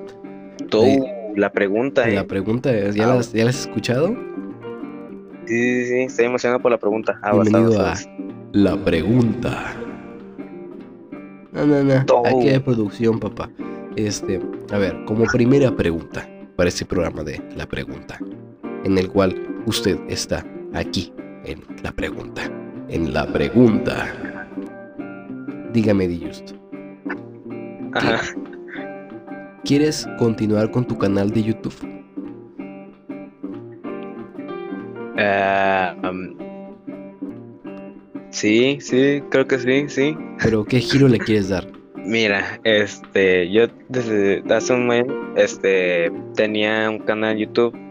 Tú, Sí. la pregunta, ¿eh? La pregunta es, ¿ya, Ah, las, ¿ya las has escuchado? Sí, sí, sí, estoy emocionado por la pregunta. Ah, Bienvenido vas, a. La pregunta. No, no, no. Todo. Aquí hay producción, papá. Este, a ver, como primera pregunta para este programa de La Pregunta, en el cual usted está aquí en La Pregunta. En La Pregunta. Dígame, Di Just, Ajá. ¿quieres continuar con tu canal de YouTube? Ah, um, sí, sí, creo que sí, sí. Pero ¿qué giro le quieres dar? Mira, este, yo desde hace un mes, este, tenía un canal YouTube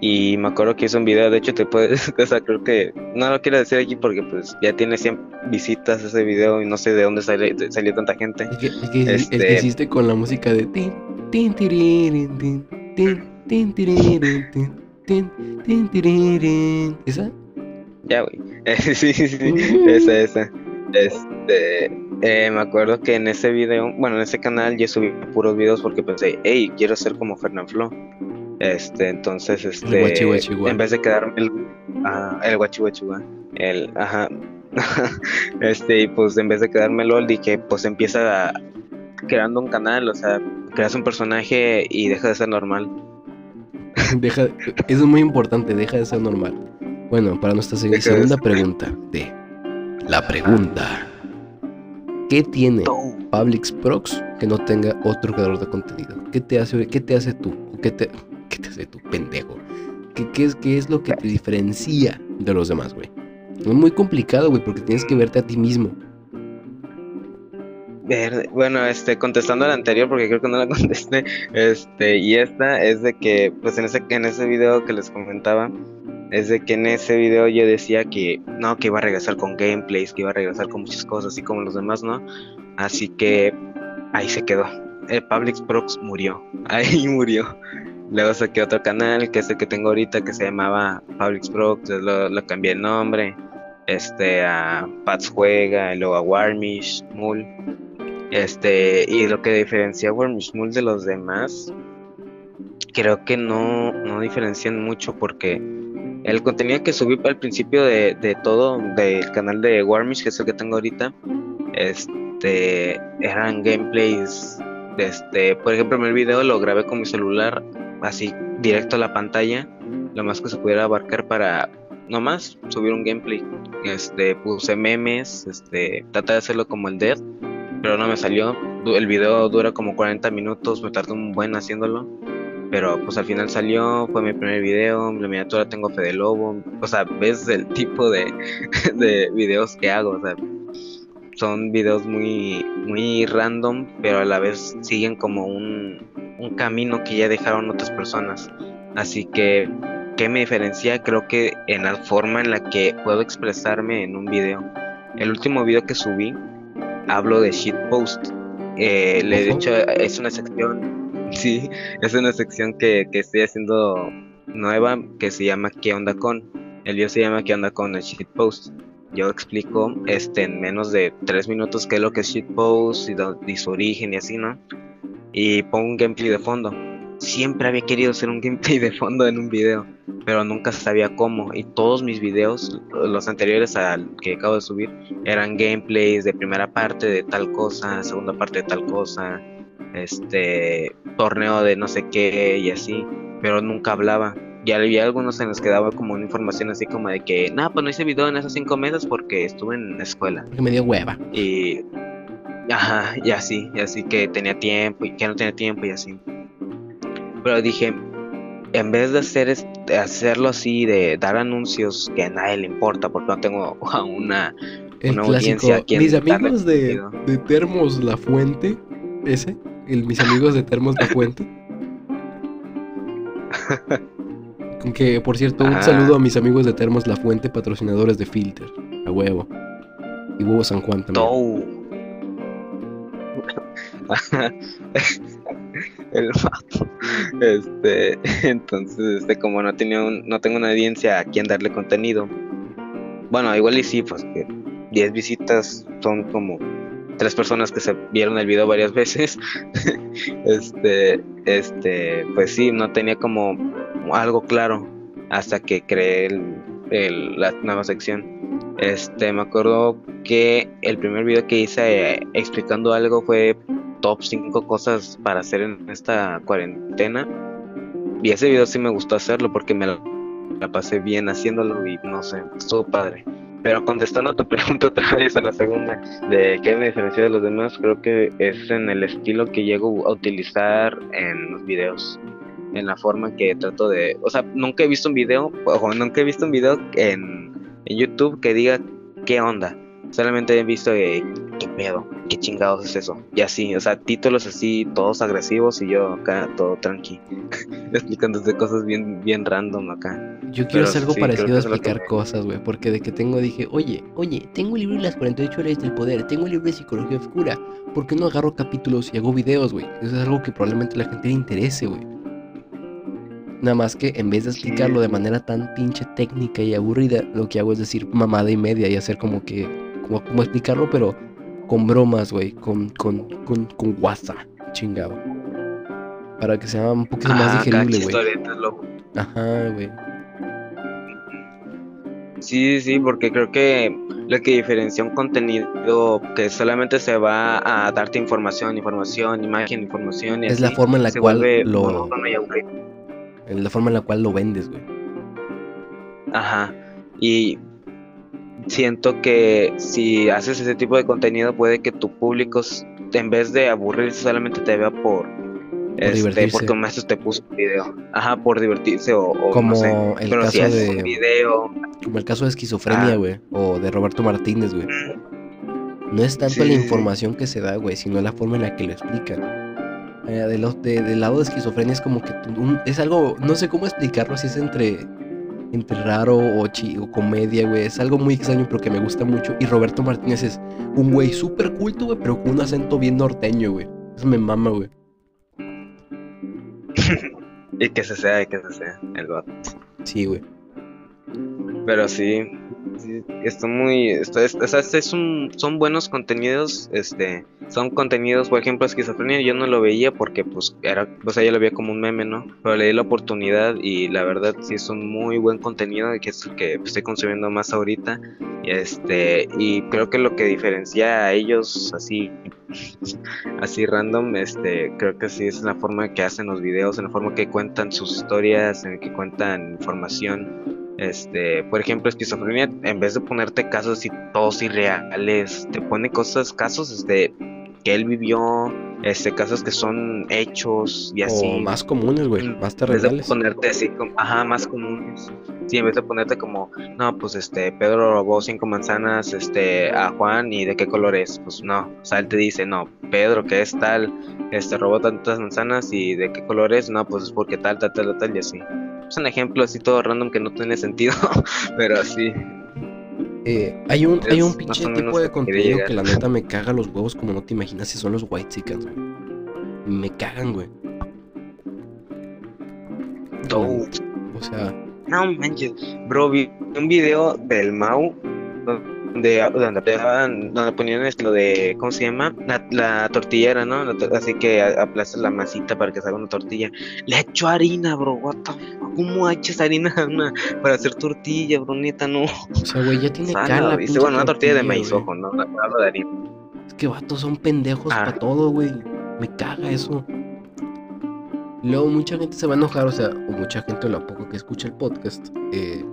y me acuerdo que hice un video, de hecho te puedes, [LAUGHS] o sea, creo que no lo quiero decir aquí porque pues ya tiene 100 visitas ese video y no sé de dónde sale- salió tanta gente. El que, el que- el que Este- hiciste con la música de tin, tin, tiririn, tin, tin, tin, tiririn, tin, tin, tin, tiririn. ¿Esa? Ya, güey. [LAUGHS] sí, sí, sí, esa, esa. Este, eh, me acuerdo que en ese video, bueno, en ese canal yo subí puros videos porque pensé, hey, quiero ser como Fernanfloo. Este, entonces, este, guá. en vez de quedarme el, ah, el guachi guachi guá, el, ajá, [LAUGHS] este, y pues en vez de quedarme LOL, dije, pues empieza creando un canal, o sea, creas un personaje y deja de ser normal. [LAUGHS] Deja, eso es muy importante, deja de ser normal. Bueno, para nuestra segunda pregunta de la pregunta. ¿Qué tiene Publix Prox que no tenga otro creador de contenido? ¿Qué te hace, qué te hace tú? ¿O ¿Qué te, qué te hace tú, pendejo? ¿Qué, qué es, ¿Qué es lo que te diferencia de los demás, güey? Es muy complicado, güey, porque tienes que verte a ti mismo. Bueno, este, contestando a la anterior, porque creo que no la [LAUGHS] contesté, este, y esta es de que, pues en ese, en ese video que les comentaba, es de que en ese video yo decía que, no, que iba a regresar con gameplays, que iba a regresar con muchas cosas, así como los demás, ¿no? Así que ahí se quedó. El Publix Prox murió, [LAUGHS] ahí murió. Luego saqué otro canal, que es el que tengo ahorita, que se llamaba Publix Prox, lo, lo cambié el nombre, este, a Pats Juega, y luego a Warmish, Mul. Este, y lo que diferencia a Warmish Mul de los demás, creo que no, no diferencian mucho porque el contenido que subí al principio de, de todo, del canal de Warmish, que es el que tengo ahorita, este, eran gameplays, este, por ejemplo, el video lo grabé con mi celular, así directo a la pantalla, lo más que se pudiera abarcar para nomás subir un gameplay. Este, puse memes, este, traté de hacerlo como el Dead, pero no me salió. el video dura como 40 minutos, me tardó un buen haciéndolo. Pero pues al final salió, fue mi primer video, la miniatura tengo Fede Lobo, o sea, ves el [LAUGHS] tipo de, de videos que hago, son videos muy, muy random, pero a la vez siguen como un, un camino que ya dejaron otras personas. Así que, ¿qué me diferencia? Creo que en la forma en la que puedo expresarme en un video. El último video que subí, hablo de shitpost. Eh, le he dicho, es una sección, [LAUGHS] sí, es una sección que, que estoy haciendo nueva que se llama ¿Qué onda con? El video se llama ¿Qué onda con el shitpost? Yo explico este, en menos de 3 minutos qué es lo que es shitpost y, y su origen y así, ¿no? Y pongo un gameplay de fondo. Siempre había querido hacer un [LAUGHS] gameplay de fondo en un video, pero nunca sabía cómo. Y todos mis videos, los anteriores al que acabo de subir, eran gameplays de primera parte de tal cosa, segunda parte de tal cosa, este torneo de no sé qué y así, pero nunca hablaba y había algunos en los que daba como una información así como de que, nada, pues no hice video en esos cinco meses porque estuve en la escuela. Porque me dio hueva. Y, ajá, y así, y así que tenía tiempo y que no tenía tiempo y así. Pero dije, en vez de hacer hacerlo así, de dar anuncios que a nadie le importa, porque no tengo [LAUGHS] una, una audiencia aquí Mis amigos de, de Termos La Fuente, ese, el, mis amigos de Termos La Fuente. [LAUGHS] Que, por cierto, un saludo a mis amigos de Termos La Fuente, patrocinadores de Filter. A huevo. Y huevo San Juan también. [LAUGHS] el mato. Este, entonces, este, como no tenía no tengo una audiencia a quien darle contenido. Bueno, igual y sí, pues que 10 visitas son como tres personas que se vieron el video varias [LAUGHS] veces. este, este, pues sí, no tenía como algo claro hasta que creé la nueva sección. Este, me acuerdo que el primer video que hice eh, explicando algo fue top 5 cosas para hacer en esta cuarentena. Y ese video sí me gustó hacerlo porque me la, la pasé bien haciéndolo y no sé, estuvo padre. Pero contestando a tu [LAUGHS] pregunta otra vez a la segunda, de qué me diferencia de los demás, creo que es en el estilo que llego a utilizar en los videos. En la forma que trato de. O sea, nunca he visto un video, o nunca he visto un video en, en YouTube que diga qué onda. Solamente he visto eh, qué pedo, qué chingados es eso. Y así, o sea, títulos así, todos agresivos y yo acá todo tranqui, [LAUGHS] explicándote cosas bien, bien random acá. Yo quiero hacer algo parecido a explicar cosas, güey, porque de que tengo dije, oye, oye, tengo un libro de las 48 leyes del poder, tengo un libro de psicología oscura, ¿por qué no agarro capítulos y hago videos, güey? Eso es algo que probablemente a la gente le interese, güey. Nada más que en vez de explicarlo de manera tan pinche técnica y aburrida, lo que hago es decir mamada y media y hacer como que como, explicarlo, pero con bromas, güey, con, con, con, con WhatsApp, chingado. Para que sea un poquito más ah, digerible, güey. Ajá, güey. Sí, sí, porque creo que lo que diferencia un contenido que solamente se va a darte información, información, imagen, información. es la forma en la cual lo. La forma en la cual lo vendes, güey. Ajá. Y siento que si haces ese tipo de contenido puede que tu público en vez de aburrirse solamente te vea por, este, porque un maestro te puso un video. Ajá por divertirse o, como el caso de video. como el caso de esquizofrenia güey o de Roberto Martínez güey. No es tanto la información que se da güey sino la forma en la que lo explican eh, de del lado de esquizofrenia es como que es algo no sé cómo explicarlo si es entre entre raro o, o comedia, güey. Es algo muy extraño, pero que me gusta mucho. Y Roberto Martínez es un güey súper culto, güey, pero con un acento bien norteño, güey. Eso me mama, güey. [LAUGHS] y que se sea, y que se sea, el vato. Sí, güey. Pero sí, sí muy, esto es, o sea, son buenos contenidos, este, son contenidos, por ejemplo, esquizofrenia, yo no lo veía porque, pues, era, o sea, yo lo veía como un meme, ¿no? Pero le di la oportunidad y la verdad sí es un muy buen contenido que es el que estoy consumiendo más ahorita, este, y creo que lo que diferencia a ellos así, así random, este, creo que sí es la forma que hacen los videos, en la forma que cuentan sus historias, en que cuentan información este, por ejemplo, esquizofrenia, en vez de ponerte casos así todos irreales, te pone cosas, casos este, que él vivió, este, casos que son hechos y así. O más comunes, güey, más En vez de terrenales. ponerte así como, ajá, más comunes. Sí, en vez de ponerte como, no, pues este, Pedro robó cinco manzanas, este, a Juan y de qué color es, pues no, o sea, él te dice, no, Pedro que es tal, este, robó tantas manzanas y de qué color es, no, pues es porque tal, tal, tal, tal y así. Es un ejemplo así todo random que no tiene sentido, [LAUGHS] pero así. Eh, hay un, hay un pinche tipo de que contenido que la neta [LAUGHS] me caga los huevos como no te imaginas si son los white güey. Me cagan, güey. Oh. O sea, No manches, bro, vi un video del Mau donde, donde, dejaban- donde ponían esto lo de, ¿cómo se llama? La, la tortillera, ¿no? La to- así que aplastas la masita para que salga una tortilla. Le echó harina, bro, what the? ¿Cómo echas harina una- para hacer tortilla, bro? Neta, no. o sea, güey, ya tiene cara. pinche Bueno, una tortilla de maíz, ojo, no, no hablo de harina. Es que vatos son pendejos Ah. para todo, güey. Me caga eso. Luego mucha gente se va a enojar, o sea, o mucha gente, lo poco que escucha el podcast, eh,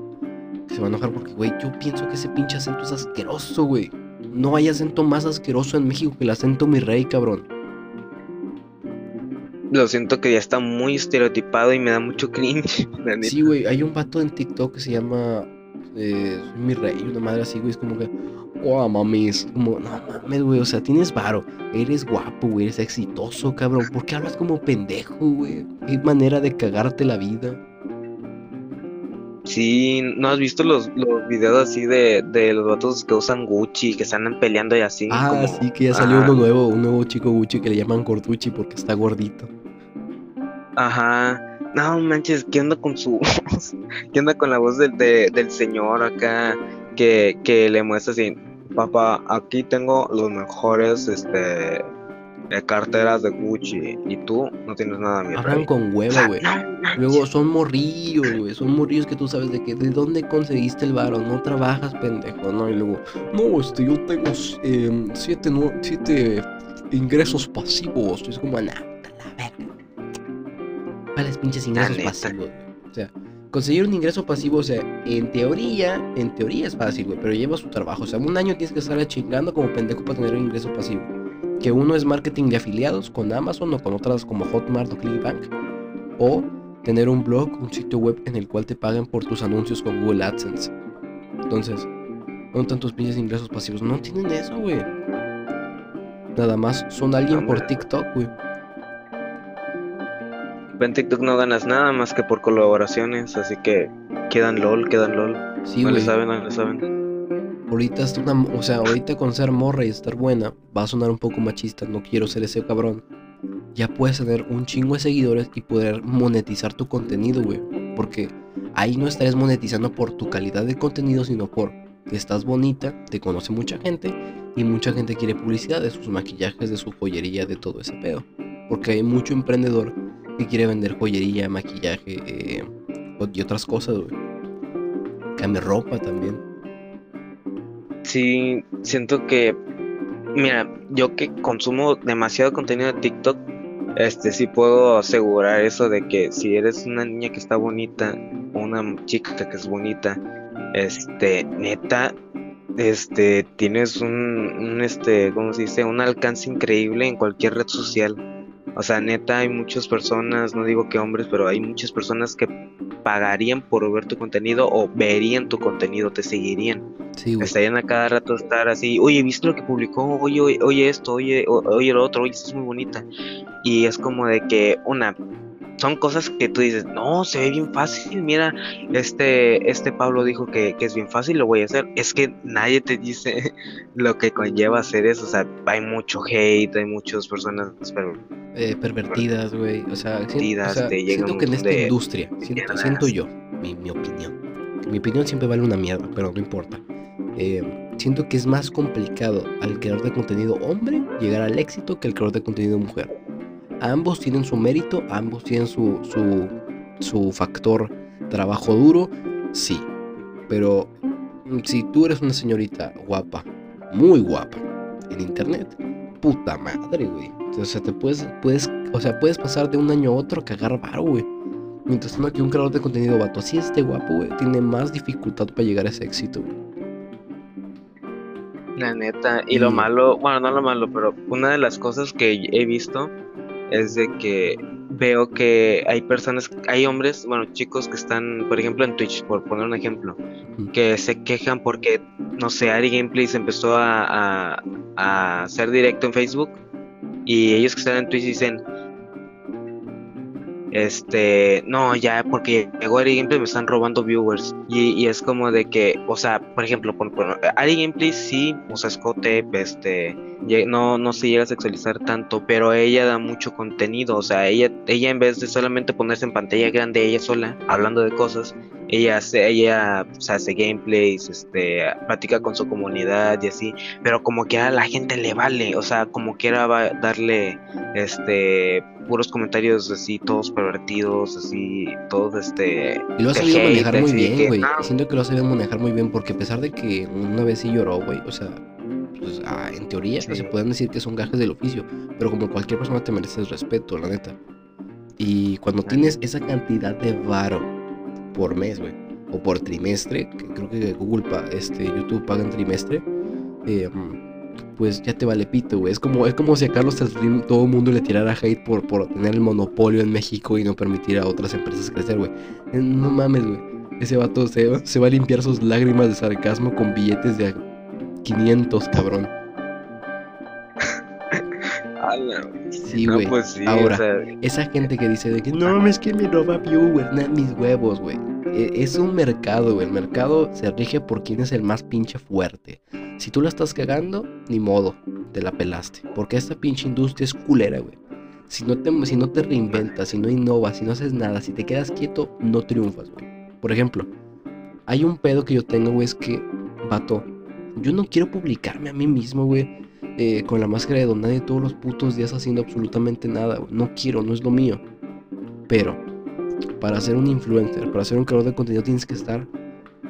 se va a enojar porque, güey, yo pienso que ese pinche acento es asqueroso, güey. No hay acento más asqueroso en México que el acento mi rey, cabrón. Lo siento que ya está muy estereotipado y me da mucho cringe. [LAUGHS] Sí, güey, hay un vato en TikTok que se llama eh, Soy mi rey, una madre así, güey, es como que, oh, mames, como, no mames, güey, o sea, tienes varo, eres guapo, güey, eres exitoso, cabrón, ¿por qué hablas como pendejo, güey? Qué manera de cagarte la vida. Sí, ¿no has visto los, los videos así de, de los vatos que usan Gucci, que se andan peleando y así? Ah, como- sí, que ya salió Ajá. uno nuevo, un nuevo chico Gucci que le llaman Gorducci porque está gordito. Ajá. No manches, ¿qué onda con su [LAUGHS] voz? ¿Qué onda con la voz del, de- del señor acá? Que, que le muestra así, papá, aquí tengo los mejores este eh, carteras de Gucci y tú no tienes nada, mi Hablan con O hueva, sea, güey. Luego son morrillos, güey. Son morrillos que tú sabes de que de dónde conseguiste el varo. No trabajas, pendejo, ¿no? Y luego, no, este, yo tengo eh, siete, siete ingresos pasivos. Es como, puta la verga. ¿Cuáles pinches ingresos pasivos? O sea, conseguir un ingreso pasivo, o sea, en teoría, en teoría es fácil, güey, pero lleva su trabajo. O sea, un año tienes que estar chingando como pendejo para tener un ingreso pasivo. Que uno es marketing de afiliados con Amazon o con otras como Hotmart o Clickbank. O tener un blog, un sitio web en el cual te paguen por tus anuncios con Google AdSense. Entonces, ¿dónde están tus pinches ingresos pasivos? No tienen eso, güey. Nada más son alguien por. TikTok, güey. En TikTok no ganas nada más que por colaboraciones, así que quedan LOL, quedan LOL. Sí, no le saben, no le saben. Ahorita es una, o sea, ahorita con ser morra y estar buena, va a sonar un poco machista, no quiero ser ese cabrón. Ya puedes tener un chingo de seguidores y poder monetizar tu contenido, güey. Porque ahí no estarías monetizando por tu calidad de contenido, sino por que estás bonita, te conoce mucha gente y mucha gente quiere publicidad de sus maquillajes, de su joyería, de todo ese pedo. Porque hay mucho emprendedor que quiere vender joyería, maquillaje eh, y otras cosas, güey. Cambia ropa también. Sí, siento que, mira, yo que consumo demasiado contenido de TikTok, este sí puedo asegurar eso de que si eres una niña que está bonita una chica que es bonita, este, neta, este, tienes un, un este, ¿cómo se dice? Un alcance increíble en cualquier red social. O sea, neta, hay muchas personas, no digo que hombres, pero hay muchas personas que pagarían por ver tu contenido o verían tu contenido, te seguirían. Sí. Estarían a cada rato estar así, oye, ¿viste lo que publicó? Oye, oye, oye esto, oye, oye lo otro, oye, esto es muy bonita. Y es como de que, una, son cosas que tú dices, no, se ve bien fácil, mira, este, este Pablo dijo que, que es bien fácil, lo voy a hacer. Es que nadie te dice [LAUGHS] lo que conlleva hacer eso, o sea, hay mucho hate, hay muchas personas, pero eh, pervertidas, güey. O sea, siento, o Pervertidas, sea, te llega siento un que en esta industria, siento yo, mi, mi opinión. Mi opinión siempre vale una mierda, pero no importa. Eh, siento que es más complicado al creador de contenido hombre llegar al éxito que al creador de contenido mujer. Ambos tienen su mérito, ambos tienen su, su, su factor trabajo duro, sí. Pero mm, si tú eres una señorita guapa, muy guapa, en internet, puta madre, güey. O sea, te puedes, puedes, o sea, puedes pasar de un año a otro a cagar varo, güey. Mientras tanto que un creador de contenido vato así esté guapo, güey, tiene más dificultad para llegar a ese éxito, güey. La neta, y lo malo, bueno, no lo malo, pero una de las cosas que he visto es de que veo que hay personas, hay hombres, bueno, chicos que están, por ejemplo, en Twitch, por poner un ejemplo, que se quejan porque, no sé, Ari Gameplays empezó a, a hacer directo en Facebook y ellos que están en Twitch dicen, este, no, ya porque llegó Ari Gameplay me están robando viewers. Y, es como de que, o sea, por ejemplo, por, Ari Gameplay sí, o sea, escote, este, no, no se llega a sexualizar tanto, pero ella da mucho contenido, o sea, ella, ella en vez de solamente ponerse en pantalla grande ella sola, hablando de cosas, ella hace, ella hace gameplays, este, platica con su comunidad y así, pero como que a la gente le vale, o sea, como quiera darle, este, puros comentarios así, todos pervertidos, así, todos este. Y lo ha sabido manejar muy bien, güey. Siento que lo ha sabido manejar muy bien porque a pesar de que una vez sí lloró, güey, o sea, pues ah, en teoría se pueden decir que son gajes del oficio, pero como cualquier persona te mereces respeto, la neta. Y cuando tienes esa cantidad de varo por mes, güey, o por trimestre, que creo que Google, este, YouTube paga en trimestre, eh, pues ya te vale pito, güey. Es como, es como si a Carlos Slim todo el mundo le tirara hate por, por tener el monopolio en México y no permitir a otras empresas crecer, güey. Eh, no mames, güey. Ese vato se, se va a limpiar sus lágrimas de sarcasmo con billetes de 500, cabrón. Sí, güey. Pues Ahora, esa gente que dice de que no, es que me roba viewer, nada, mis huevos, güey. E, es un mercado, güey. El mercado se rige por quién es el más pinche fuerte. Si tú la estás cagando, ni modo, te la pelaste. Porque esta pinche industria es culera, güey. Si no, te, si no te reinventas, si no innovas, si no haces nada, si te quedas quieto, no triunfas, güey. Por ejemplo, hay un pedo que yo tengo, güey, es que, vato, yo no quiero publicarme a mí mismo, güey, eh, con la máscara de don nadie todos los putos días haciendo absolutamente nada. No quiero, no es lo mío. Pero, para ser un influencer, para ser un creador de contenido, tienes que estar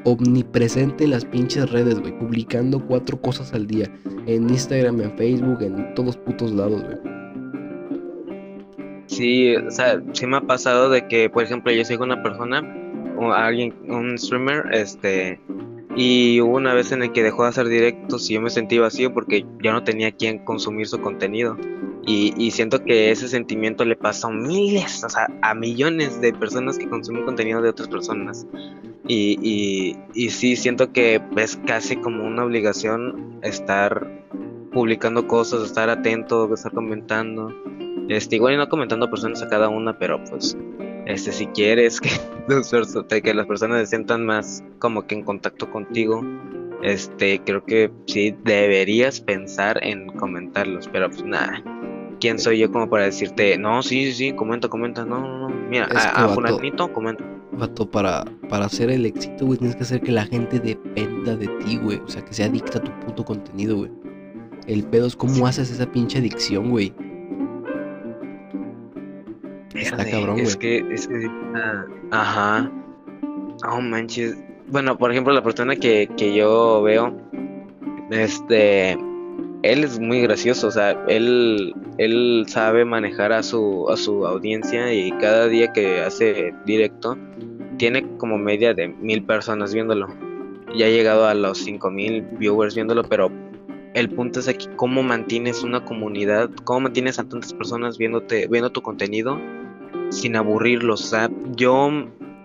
omnipresente en las pinches redes, güey. Publicando cuatro cosas al día. En Instagram, en Facebook, en todos putos lados, güey. Sí, o sea, sí me ha pasado de que, por ejemplo, yo sigo una persona, o alguien, un streamer, este, y hubo una vez en el que dejó de hacer directos y yo me sentí vacío porque ya no tenía quien consumir su contenido. Y, siento que ese sentimiento le pasa a miles, o sea, a millones de personas que consumen contenido de otras personas. Y, y, y sí, siento que es casi como una obligación estar publicando cosas, estar atento, estar comentando. Este, igual y no comentando personas a cada una, pero pues, este, si quieres que, [LAUGHS] que las personas se sientan más como que en contacto contigo, este, creo que sí deberías pensar en comentarlos, pero pues nada. ¿Quién soy yo como para decirte, no, sí, sí, sí, comenta, comenta, no, no, no, mira, a, a comenta. Vato, para, para hacer el éxito, güey, tienes que hacer que la gente dependa de ti, güey, o sea, que sea adicta a tu puto contenido, güey. El pedo es cómo haces esa pinche adicción, güey. Está cabrón, güey. Es que, es que, ajá. Oh, manches. Bueno, por ejemplo, la persona que, que yo veo, este, él es muy gracioso, o sea, él, él sabe manejar a su, a su audiencia y cada día que hace directo tiene como media de mil personas viéndolo. Ya ha llegado a los cinco mil viewers viéndolo, pero el punto es aquí cómo mantienes una comunidad, cómo mantienes a tantas personas viéndote, viendo tu contenido sin aburrirlos. O yo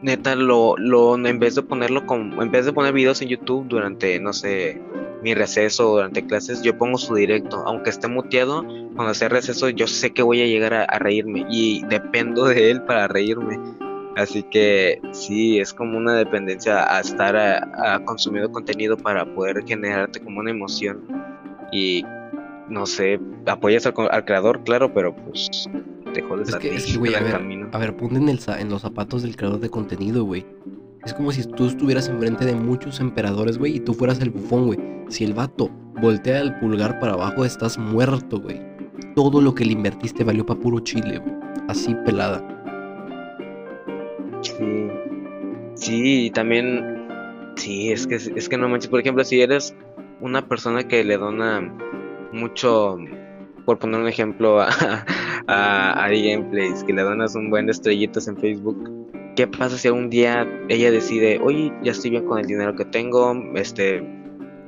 neta lo, lo en vez de ponerlo como, en vez de poner videos en YouTube durante, no sé, mi receso o durante clases, yo pongo su directo. Aunque esté muteado, cuando sea receso, yo sé que voy a llegar a, reírme y dependo de él para reírme. Así que sí, es como una dependencia a estar a, consumiendo contenido para poder generarte como una emoción. Y no sé, apoyas al, creador, claro, pero pues dejó de ser es que, a, ver, a ver, ponte en, el, en los zapatos del creador de contenido, güey. Es como si tú estuvieras enfrente de muchos emperadores, güey, y tú fueras el bufón, güey. Si el vato voltea el pulgar para abajo, estás muerto, güey. Todo lo que le invertiste valió para puro chile, güey. Así pelada. Sí. Sí, y también. Sí, es que, es que no manches. Por ejemplo, si eres una persona que le dona mucho. Por poner un ejemplo [LAUGHS] a, a, a Gameplays, que le donas un buen de estrellitas en Facebook ¿Qué pasa si algún día ella decide, oye, ya estoy bien con el dinero que tengo, este,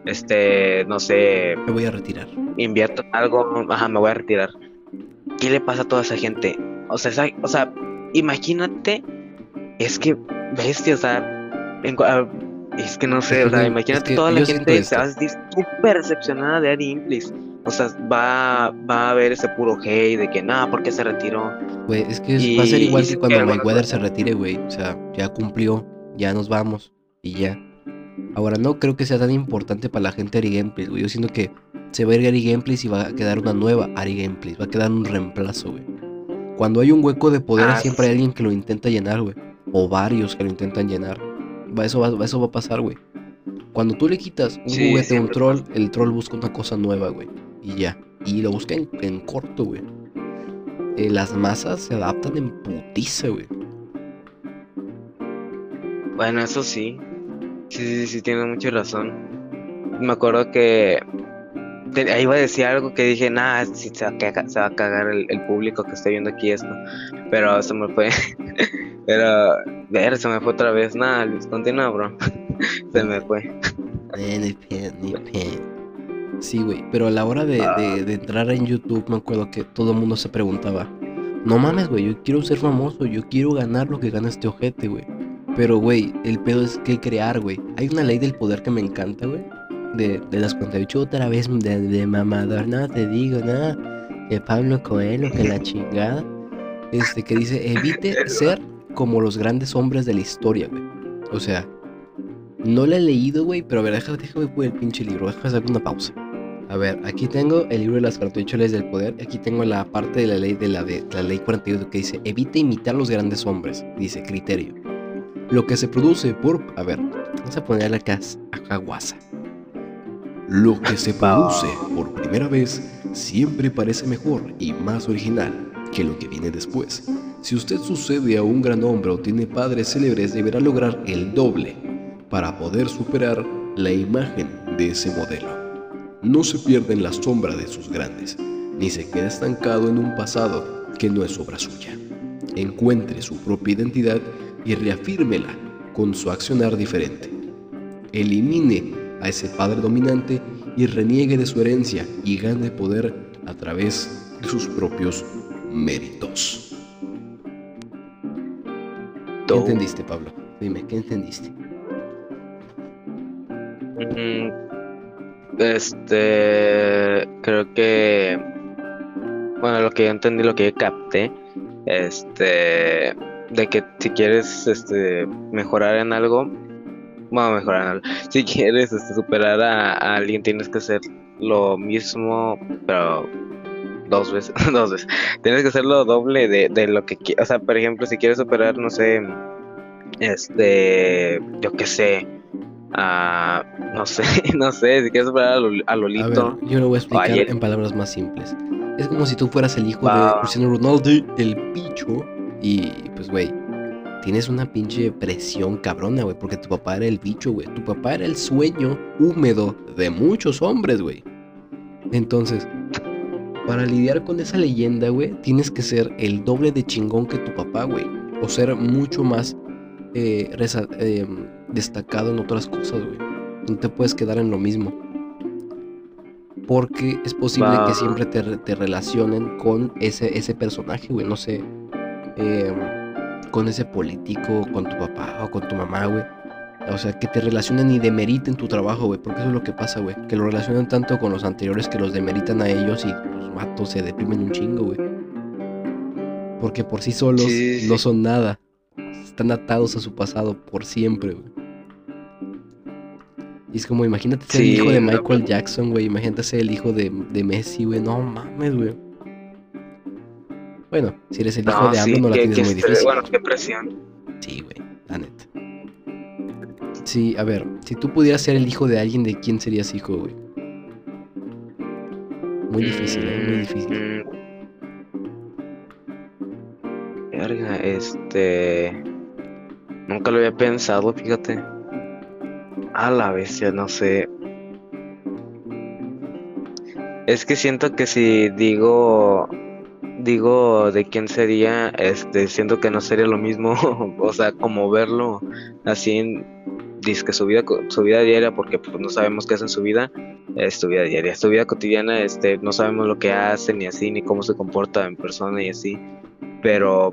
este, no sé, Me voy a retirar. invierto en algo, ajá, me voy a retirar. ¿Qué le pasa a toda esa gente? O sea, esa- o sea, imagínate, es que, bestia, o sea, en es que no sé, o sea, imagínate es que toda la gente se va a sentir súper decepcionada de Ari Implis. O sea, va, va a haber ese puro hate de que, nada, ¿por qué se retiró? Güey, es que Y- va a ser igual que cuando Mayweather se retire, güey. O sea, ya cumplió, ya nos vamos y ya. Ahora, no creo que sea tan importante para la gente Ari Gameplays, güey. Yo siento que se va a ir Ari Gameplays y va a quedar una nueva Ari Gameplays. Va a quedar un reemplazo, güey. Cuando hay un hueco de poder, Ah, siempre hay alguien que lo intenta llenar, güey. O varios que lo intentan llenar. Va, eso, va, eso va a pasar, güey. Cuando tú le quitas un Sí, juguete a un troll, el troll busca una cosa nueva, güey. Y ya. Y lo busca en, en corto, güey. Eh, las masas se adaptan en putiza, güey. Bueno, eso sí. Sí, sí, sí, tienes mucha razón. Me acuerdo que te- ahí iba a decir algo que dije, nah, sí, se, va a caga- se va a cagar el, el público que está viendo aquí esto. Pero se me fue. [LAUGHS] Pero, ver, se me fue otra vez. Nada, Luis, continúa, bro. [LAUGHS] se me fue. Eh, ni ni pe. Sí, güey. Pero a la hora de, de- de entrar en YouTube, me acuerdo que todo el mundo se preguntaba: No mames, güey, yo quiero ser famoso, yo quiero ganar lo que gana este ojete, güey. Pero, güey, el pedo es que crear, güey. Hay una ley del poder que me encanta, güey. De, de las cuentas otra vez de, de mamador. No te digo, nada. Que Pablo Coelho, que la [LAUGHS] chingada. Este, que dice: Evite [LAUGHS] ser como los grandes hombres de la historia, güey. O sea, no la he leído, güey, pero a ver, déjame, déjame ver el pinche libro, déjame hacer una pausa. A ver, aquí tengo el libro de las 48 leyes del poder, aquí tengo la parte de la ley de la, de, la ley 41 que dice, evita imitar a los grandes hombres, dice criterio. Lo que se produce por, a ver, vamos a ponerle acá, guasa. Lo que se produce por primera vez siempre parece mejor y más original que lo que viene después. Si usted sucede a un gran hombre o tiene padres célebres, deberá lograr el doble para poder superar la imagen de ese modelo. No se pierda en la sombra de sus grandes, ni se quede estancado en un pasado que no es obra suya. Encuentre su propia identidad y reafírmela con su accionar diferente. Elimine a ese padre dominante y reniegue de su herencia y gane poder a través de sus propios méritos. ¿Qué entendiste, Pablo? Dime, ¿qué entendiste? Mm, Este, creo que, bueno, lo que yo entendí, lo que yo capté, este, de que si quieres, este, mejorar en algo, bueno, mejorar en algo, [LAUGHS] si quieres, este, superar a, alguien, tienes que hacer lo mismo, pero dos veces, [LAUGHS] dos veces, tienes que hacerlo doble de, de lo que o sea, por ejemplo, si quieres superar, no sé, este, yo qué sé, a, no sé, [LAUGHS] no sé, si quieres superar a, Lol- a A Lolito, ver, yo lo voy a explicar en palabras más simples. Es como si tú fueras el hijo de. Cristiano Ronaldo, el bicho, y pues, güey, tienes una pinche presión cabrona, güey, porque tu papá era el bicho, güey. Tu papá era el sueño húmedo de muchos hombres, güey. Entonces, para lidiar con esa leyenda, güey, tienes que ser el doble de chingón que tu papá, güey. O ser mucho más eh, eh, destacado en otras cosas, güey. No te puedes quedar en lo mismo. Porque es posible que siempre te, te relacionen con ese, ese personaje, güey. No sé. eh, con ese político, con tu papá o con tu mamá, güey. O sea, que te relacionen y demeriten tu trabajo, güey. Porque eso es lo que pasa, güey. Que lo relacionan tanto con los anteriores que los demeritan a ellos y los vatos se deprimen un chingo, güey. Porque por sí solos Sí, no son nada. Están atados a su pasado por siempre, güey. Y es como, imagínate ser Sí, el hijo de no, Michael Jackson, güey. Imagínate ser el hijo de, de Messi, güey. No mames, güey. Bueno, si eres el hijo no, de sí, AMLO no la que- tienes que muy esté- difícil. bueno, qué presión, Sí, güey, la neta. Sí, a ver, si tú pudieras ser el hijo de alguien, ¿de quién serías hijo, güey? Muy difícil, ¿eh? Muy difícil. Mm. Verga, este. Nunca lo había pensado, fíjate. A la bestia, no sé. Es que siento que si digo. Digo de quién sería, este, siento que no sería lo mismo, [LAUGHS] o sea, como verlo así en- dice que su vida, su vida diaria, porque pues, no sabemos qué hacen en su vida, es su vida diaria, su vida cotidiana, este, no sabemos lo que hacen ni así, ni cómo se comporta en persona y así, pero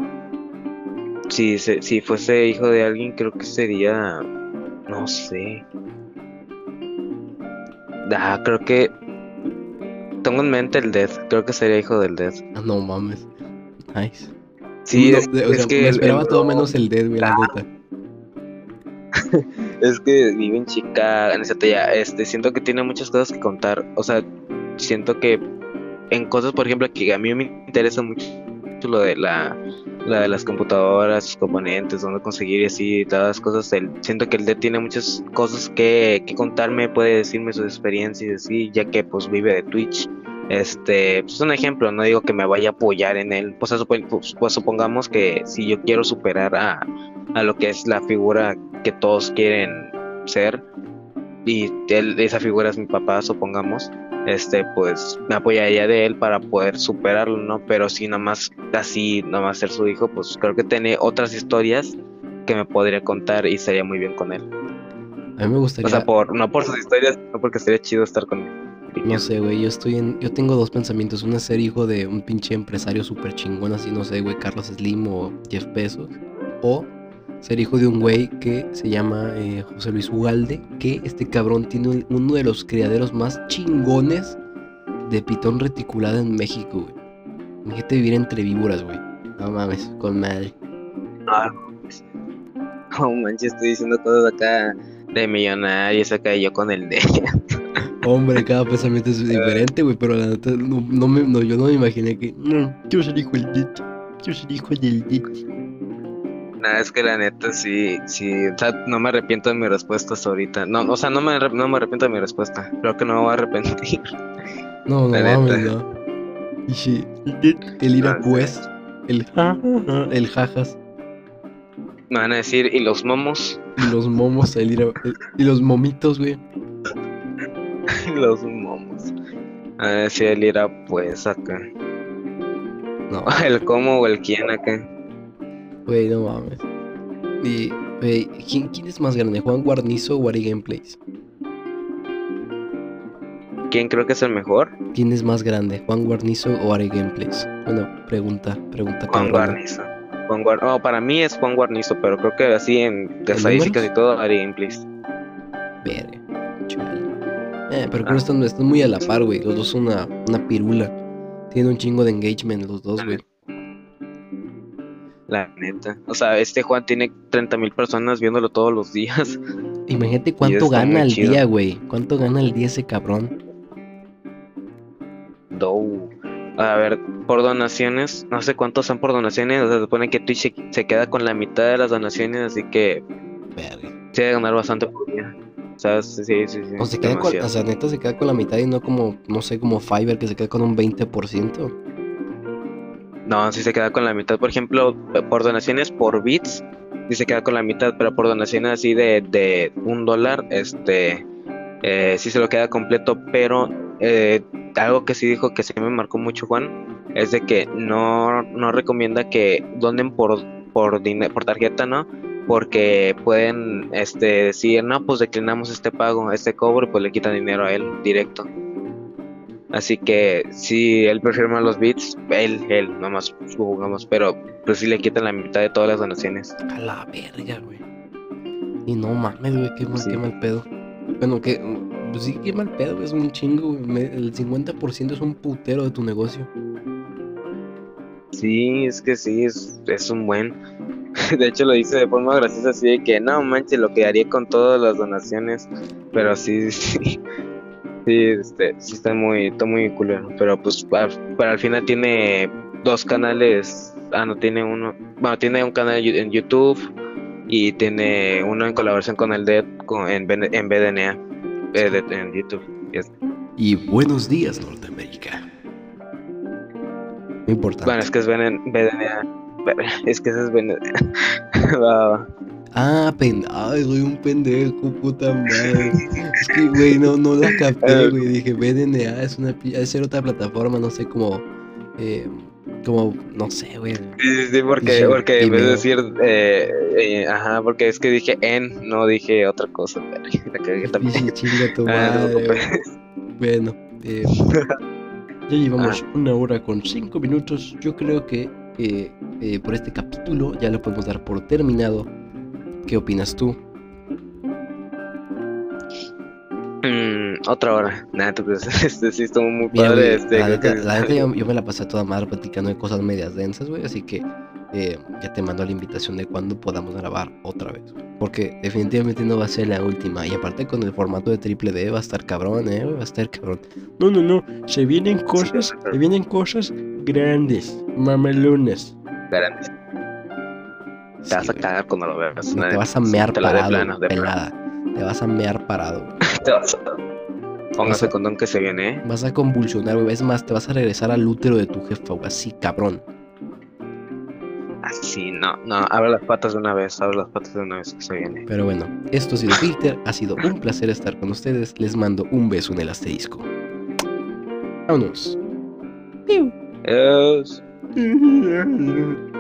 si, si fuese hijo de alguien, creo que sería, no sé, ah, creo que tengo en mente el Death, creo que sería hijo del Death. Ah, no mames. Nice. Sí, No, es, que me esperaba el todo menos el dead, güey, la neta. [LAUGHS] Es que vive en Chicago, en esa ya, este, siento que tiene muchas cosas que contar. O sea, siento que en cosas, por ejemplo, que a mí me interesa mucho lo de la, la de las computadoras, sus componentes, dónde conseguir y así, todas las cosas. él- siento que el D tiene muchas cosas que, que contarme, puede decirme sus experiencias y así, ya que pues vive de Twitch. Este, pues un ejemplo, no digo que me vaya a apoyar en él. Pues, pues, pues supongamos que si yo quiero superar a, a lo que es la figura que todos quieren ser y él- esa figura es mi papá, supongamos, este, pues me apoyaría de él para poder superarlo, ¿no? Pero si nomás así, nomás ser su hijo, pues creo que tiene otras historias que me podría contar y estaría muy bien con él. A mí me gustaría. O sea, por, no por sus historias, no porque sería chido estar con él. No sé, güey, yo estoy en... Yo tengo dos pensamientos. Uno es ser hijo de un pinche empresario súper chingón, así, no sé, güey, Carlos Slim o Jeff Bezos. O ser hijo de un güey que se llama eh, José Luis Ugalde, que este cabrón tiene un- uno de los criaderos más chingones de pitón reticulada en México, güey. Imagínate vivir entre víboras, güey. No mames, con madre. Ah, no manches, estoy diciendo cosas acá de millonarios acá y yo con el de Hombre, cada pensamiento es [LAUGHS] diferente, güey, pero la neta, no, no me, no, yo no me imaginé que... No, quiero ser hijo del. Quiero ser hijo del. Nada, es que la neta sí, sí, o sea, no me arrepiento de mis respuestas ahorita. No, o sea, no me, arrep- no me arrepiento de mi respuesta. Creo que no me voy a arrepentir. No, no La mames, neta. no. Y sí, el ir a pues, el ja, ja, ja, el jajas, Me van a decir, ¿y los momos? y los momos, el ir a, el- y los momitos, güey. [LAUGHS] los momos. A ver si él irá pues acá. No, [LAUGHS] El cómo o el quién acá. Güey, no mames. Y, güey, ¿quién, ¿quién es más grande, Juan Guarnizo o Ari Gameplays? ¿Quién creo que es el mejor? ¿Quién es más grande, Juan Guarnizo o Ari Gameplays? Bueno, pregunta, pregunta Juan. Guarnizo. Juan Guar- no, para mí es Juan Guarnizo, pero creo que así en estadísticas y todo, Ari Gameplays. Eh, pero creo que están, están muy a la par, güey. Los dos son una, una pirula. Tienen un chingo de engagement los dos, güey. La neta. O sea, este Juan tiene 30 mil personas viéndolo todos los días. Imagínate cuánto gana al día, güey. ¿Cuánto gana al día ese cabrón? Dow. A ver, por donaciones, no sé cuántos son por donaciones. O sea, se supone que Twitch se, se queda con la mitad de las donaciones, así que Verga. se debe ganar bastante por día. ¿Sabes? Sí, sí, sí. O se queda con, o sea, neta se queda con la mitad y no como, no sé, como Fiverr que se queda con un 20%. No, sí se queda con la mitad. Por ejemplo, por donaciones por bits, sí se queda con la mitad, pero por donaciones así de, de un dólar, este, eh, sí se lo queda completo. Pero eh, algo que sí dijo que sí me marcó mucho Juan es de que no, no recomienda que donen por, por, por tarjeta, ¿no? Porque pueden este, decir, no, pues declinamos este pago, este cobro, y pues le quitan dinero a él directo. Así que si él prefiere más los bits, él, él, nomás jugamos, pero pues sí le quitan la mitad de todas las donaciones. A la verga, güey. Y no mames, güey, qué mal, Sí. qué mal pedo. Bueno, que, pues sí, qué mal pedo, es un chingo, güey. El 50% es un putero de tu negocio. Sí, es que sí, es, es un buen. [LAUGHS] De hecho lo dice de forma graciosa así de que no manches lo que haría con todas las donaciones. Pero sí, [LAUGHS] sí. Sí, este, sí está muy, está muy culero. Pero pues al, pero al final tiene dos canales. Ah, no tiene uno. Bueno, tiene un canal en YouTube y tiene uno en colaboración con el Dead con, en, en BDNA. eh, de- en YouTube. Yes. Y buenos días, Norteamérica. Muy importante. Bueno, es que es BDNA. [LAUGHS] Es que es BDNA. [LAUGHS] Ah, pen... Ay, soy un pendejo, puta madre. Es que, güey, no, no la capté, güey. Dije, BDNA es una... ser otra plataforma, no sé, como... Eh, Como, no sé, güey. Sí, sí, sí, porque, porque en vez de decir, eh, eh, ajá, porque es que dije en, no dije otra cosa. La también. Chinga tu [LAUGHS] Ah, madre. Bueno, eh, ya llevamos una hora con cinco minutos. Yo creo que eh, por este capítulo ya lo podemos dar por terminado. ¿Qué opinas tú? Mm, otra hora. Nada, tú crees, [LAUGHS] este sí estuvo muy Mira, padre. güey, este, la neta, que- la neta yo, yo me la pasé toda madre platicando de cosas medias densas, güey. Así que eh, ya te mando la invitación de cuando podamos grabar otra vez. Porque definitivamente no va a ser la última. Y aparte con el formato de triple D va a estar cabrón, eh. Va a estar cabrón. No, no, no. Se vienen cosas, se vienen cosas grandes, mamelones. Sí, Te vas a cagar cuando lo veas. No, te vas a mear te la de parado, plano, de plano. pelada. Te vas a mear parado. [LAUGHS] Te vas a- Póngase a- condón que se viene, ¿eh? Vas a convulsionar, güey. Es más, te vas a regresar al útero de tu jefa, güey. Así, cabrón. Así, no, no, abre las patas de una vez, abre las patas de una vez que se viene. Pero bueno, esto ha sido Filter. Ha sido un placer estar con ustedes. Les mando un beso en el asterisco. Vámonos. Adiós. [LAUGHS]